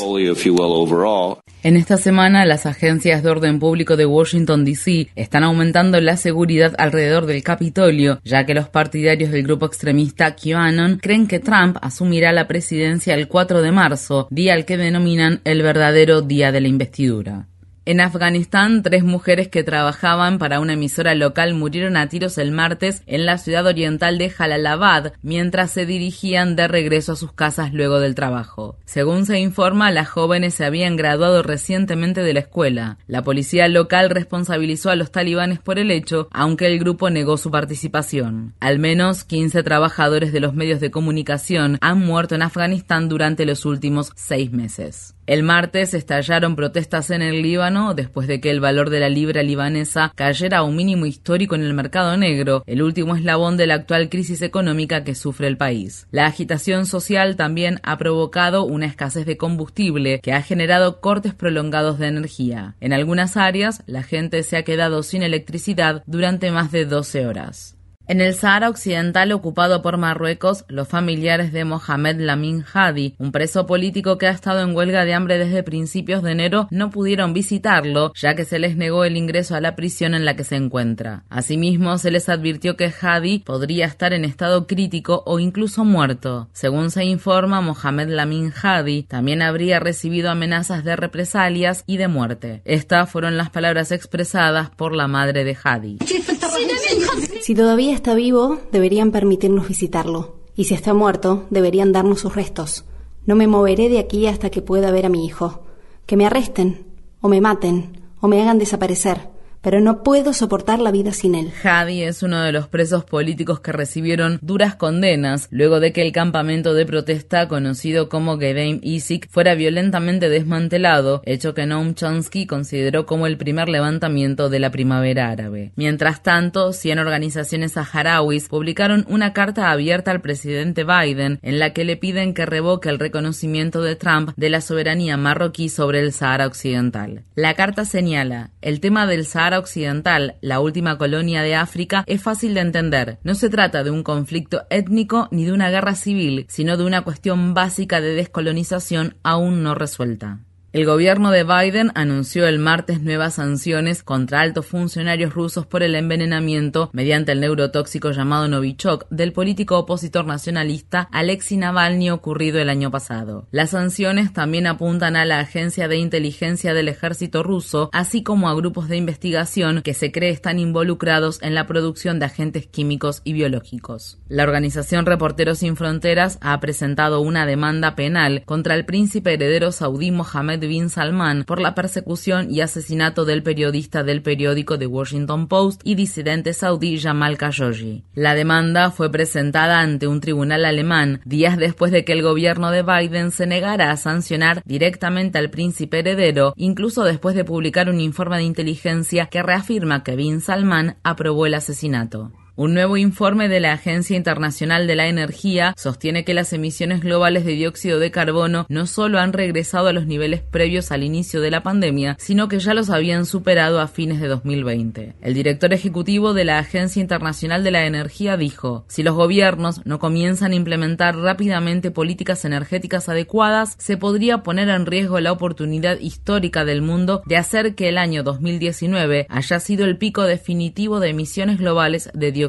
En esta semana, las agencias de orden público de Washington, D.C. están aumentando la seguridad alrededor del Capitolio, ya que los partidarios del grupo extremista QAnon creen que Trump asumirá la presidencia el 4 de marzo, día al que denominan el verdadero día de la investidura. En Afganistán, tres mujeres que trabajaban para una emisora local murieron a tiros el martes en la ciudad oriental de Jalalabad mientras se dirigían de regreso a sus casas luego del trabajo. Según se informa, las jóvenes se habían graduado recientemente de la escuela. La policía local responsabilizó a los talibanes por el hecho, aunque el grupo negó su participación. Al menos 15 trabajadores de los medios de comunicación han muerto en Afganistán durante los últimos seis meses. El martes estallaron protestas en el Líbano después de que el valor de la libra libanesa cayera a un mínimo histórico en el mercado negro, el último eslabón de la actual crisis económica que sufre el país. La agitación social también ha provocado una escasez de combustible que ha generado cortes prolongados de energía. En algunas áreas, la gente se ha quedado sin electricidad durante más de 12 horas. En el Sahara Occidental ocupado por Marruecos, los familiares de Mohamed Lamin Hadi, un preso político que ha estado en huelga de hambre desde principios de enero, no pudieron visitarlo, ya que se les negó el ingreso a la prisión en la que se encuentra. Asimismo, se les advirtió que Hadi podría estar en estado crítico o incluso muerto. Según se informa, Mohamed Lamin Hadi también habría recibido amenazas de represalias y de muerte. Estas fueron las palabras expresadas por la madre de Hadi. Si todavía está vivo, deberían permitirnos visitarlo. Y si está muerto, deberían darnos sus restos. No me moveré de aquí hasta que pueda ver a mi hijo. Que me arresten, o me maten, o me hagan desaparecer pero no puedo soportar la vida sin él. Hadi es uno de los presos políticos que recibieron duras condenas luego de que el campamento de protesta conocido como Gedeim Isik fuera violentamente desmantelado, hecho que Noam Chomsky consideró como el primer levantamiento de la primavera árabe. Mientras tanto, 100 organizaciones saharauis publicaron una carta abierta al presidente Biden en la que le piden que revoque el reconocimiento de Trump de la soberanía marroquí sobre el Sahara Occidental. La carta señala, el tema del Sahara Occidental, la última colonia de África, es fácil de entender. No se trata de un conflicto étnico ni de una guerra civil, sino de una cuestión básica de descolonización aún no resuelta. El gobierno de Biden anunció el martes nuevas sanciones contra altos funcionarios rusos por el envenenamiento mediante el neurotóxico llamado Novichok del político opositor nacionalista Alexei Navalny ocurrido el año pasado. Las sanciones también apuntan a la agencia de inteligencia del ejército ruso, así como a grupos de investigación que se cree están involucrados en la producción de agentes químicos y biológicos. La organización Reporteros Sin Fronteras ha presentado una demanda penal contra el príncipe heredero saudí Mohammed bin Salman por la persecución y asesinato del periodista del periódico The Washington Post y disidente saudí Jamal Khashoggi. La demanda fue presentada ante un tribunal alemán días después de que el gobierno de Biden se negara a sancionar directamente al príncipe heredero, incluso después de publicar un informe de inteligencia que reafirma que bin Salman aprobó el asesinato. Un nuevo informe de la Agencia Internacional de la Energía sostiene que las emisiones globales de dióxido de carbono no solo han regresado a los niveles previos al inicio de la pandemia, sino que ya los habían superado a fines de 2020. El director ejecutivo de la Agencia Internacional de la Energía dijo, si los gobiernos no comienzan a implementar rápidamente políticas energéticas adecuadas, se podría poner en riesgo la oportunidad histórica del mundo de hacer que el año 2019 haya sido el pico definitivo de emisiones globales de dióxido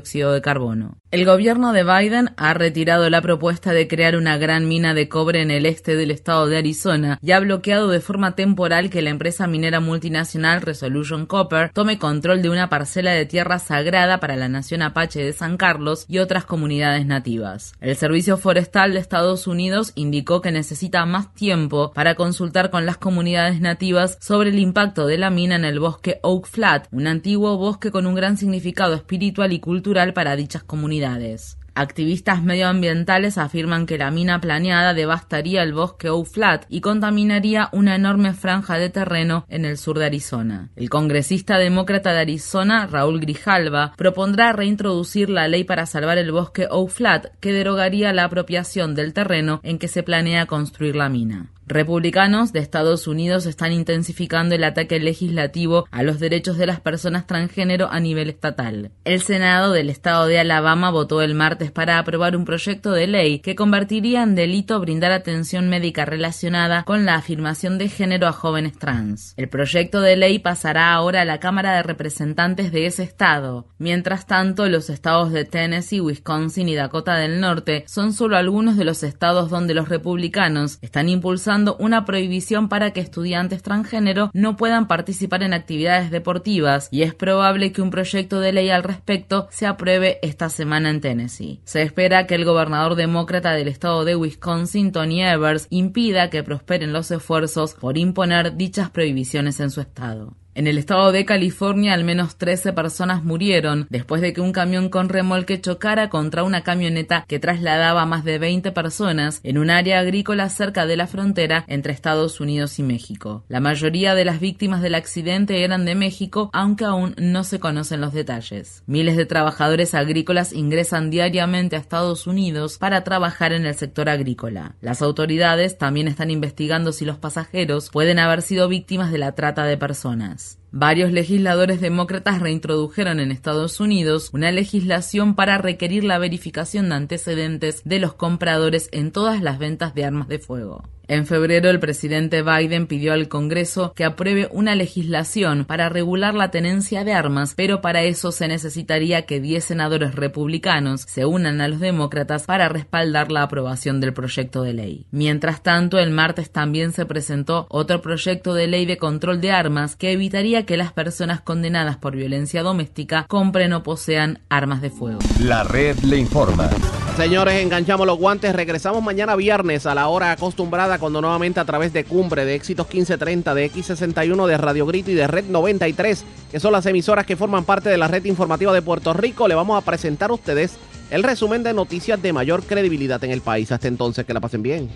El gobierno de Biden ha retirado la propuesta de crear una gran mina de cobre en el este del estado de Arizona y ha bloqueado de forma temporal que la empresa minera multinacional Resolution Copper tome control de una parcela de tierra sagrada para la nación apache de San Carlos y otras comunidades nativas. El Servicio Forestal de Estados Unidos indicó que necesita más tiempo para consultar con las comunidades nativas sobre el impacto de la mina en el bosque Oak Flat, un antiguo bosque con un gran significado espiritual y cultural para dichas comunidades. Activistas medioambientales afirman que la mina planeada devastaría el bosque Oak Flat y contaminaría una enorme franja de terreno en el sur de Arizona. El congresista demócrata de Arizona, Raúl Grijalva, propondrá reintroducir la ley para salvar el bosque Oak Flat, que derogaría la apropiación del terreno en que se planea construir la mina. Republicanos de Estados Unidos están intensificando el ataque legislativo a los derechos de las personas transgénero a nivel estatal. El Senado del estado de Alabama votó el martes para aprobar un proyecto de ley que convertiría en delito brindar atención médica relacionada con la afirmación de género a jóvenes trans. El proyecto de ley pasará ahora a la Cámara de Representantes de ese estado. Mientras tanto, los estados de Tennessee, Wisconsin y Dakota del Norte son solo algunos de los estados donde los republicanos están impulsando una prohibición para que estudiantes transgénero no puedan participar en actividades deportivas y es probable que un proyecto de ley al respecto se apruebe esta semana en Tennessee. Se espera que el gobernador demócrata del estado de Wisconsin, Tony Evers, impida que prosperen los esfuerzos por imponer dichas prohibiciones en su estado. En el estado de California, al menos 13 personas murieron después de que un camión con remolque chocara contra una camioneta que trasladaba a más de 20 personas en un área agrícola cerca de la frontera entre Estados Unidos y México. La mayoría de las víctimas del accidente eran de México, aunque aún no se conocen los detalles. Miles de trabajadores agrícolas ingresan diariamente a Estados Unidos para trabajar en el sector agrícola. Las autoridades también están investigando si los pasajeros pueden haber sido víctimas de la trata de personas. Thanks. Varios legisladores demócratas reintrodujeron en Estados Unidos una legislación para requerir la verificación de antecedentes de los compradores en todas las ventas de armas de fuego. En febrero, el presidente Biden pidió al Congreso que apruebe una legislación para regular la tenencia de armas, pero para eso se necesitaría que 10 senadores republicanos se unan a los demócratas para respaldar la aprobación del proyecto de ley. Mientras tanto, el martes también se presentó otro proyecto de ley de control de armas que evitaría que las personas condenadas por violencia doméstica compren o posean armas de fuego. La red le informa. Señores, enganchamos los guantes. Regresamos mañana viernes a la hora acostumbrada cuando nuevamente a través de Cumbre, de Éxitos 1530, de X61, de Radio Grito y de Red 93, que son las emisoras que forman parte de la red informativa de Puerto Rico, le vamos a presentar a ustedes el resumen de noticias de mayor credibilidad en el país. Hasta entonces, que la pasen bien.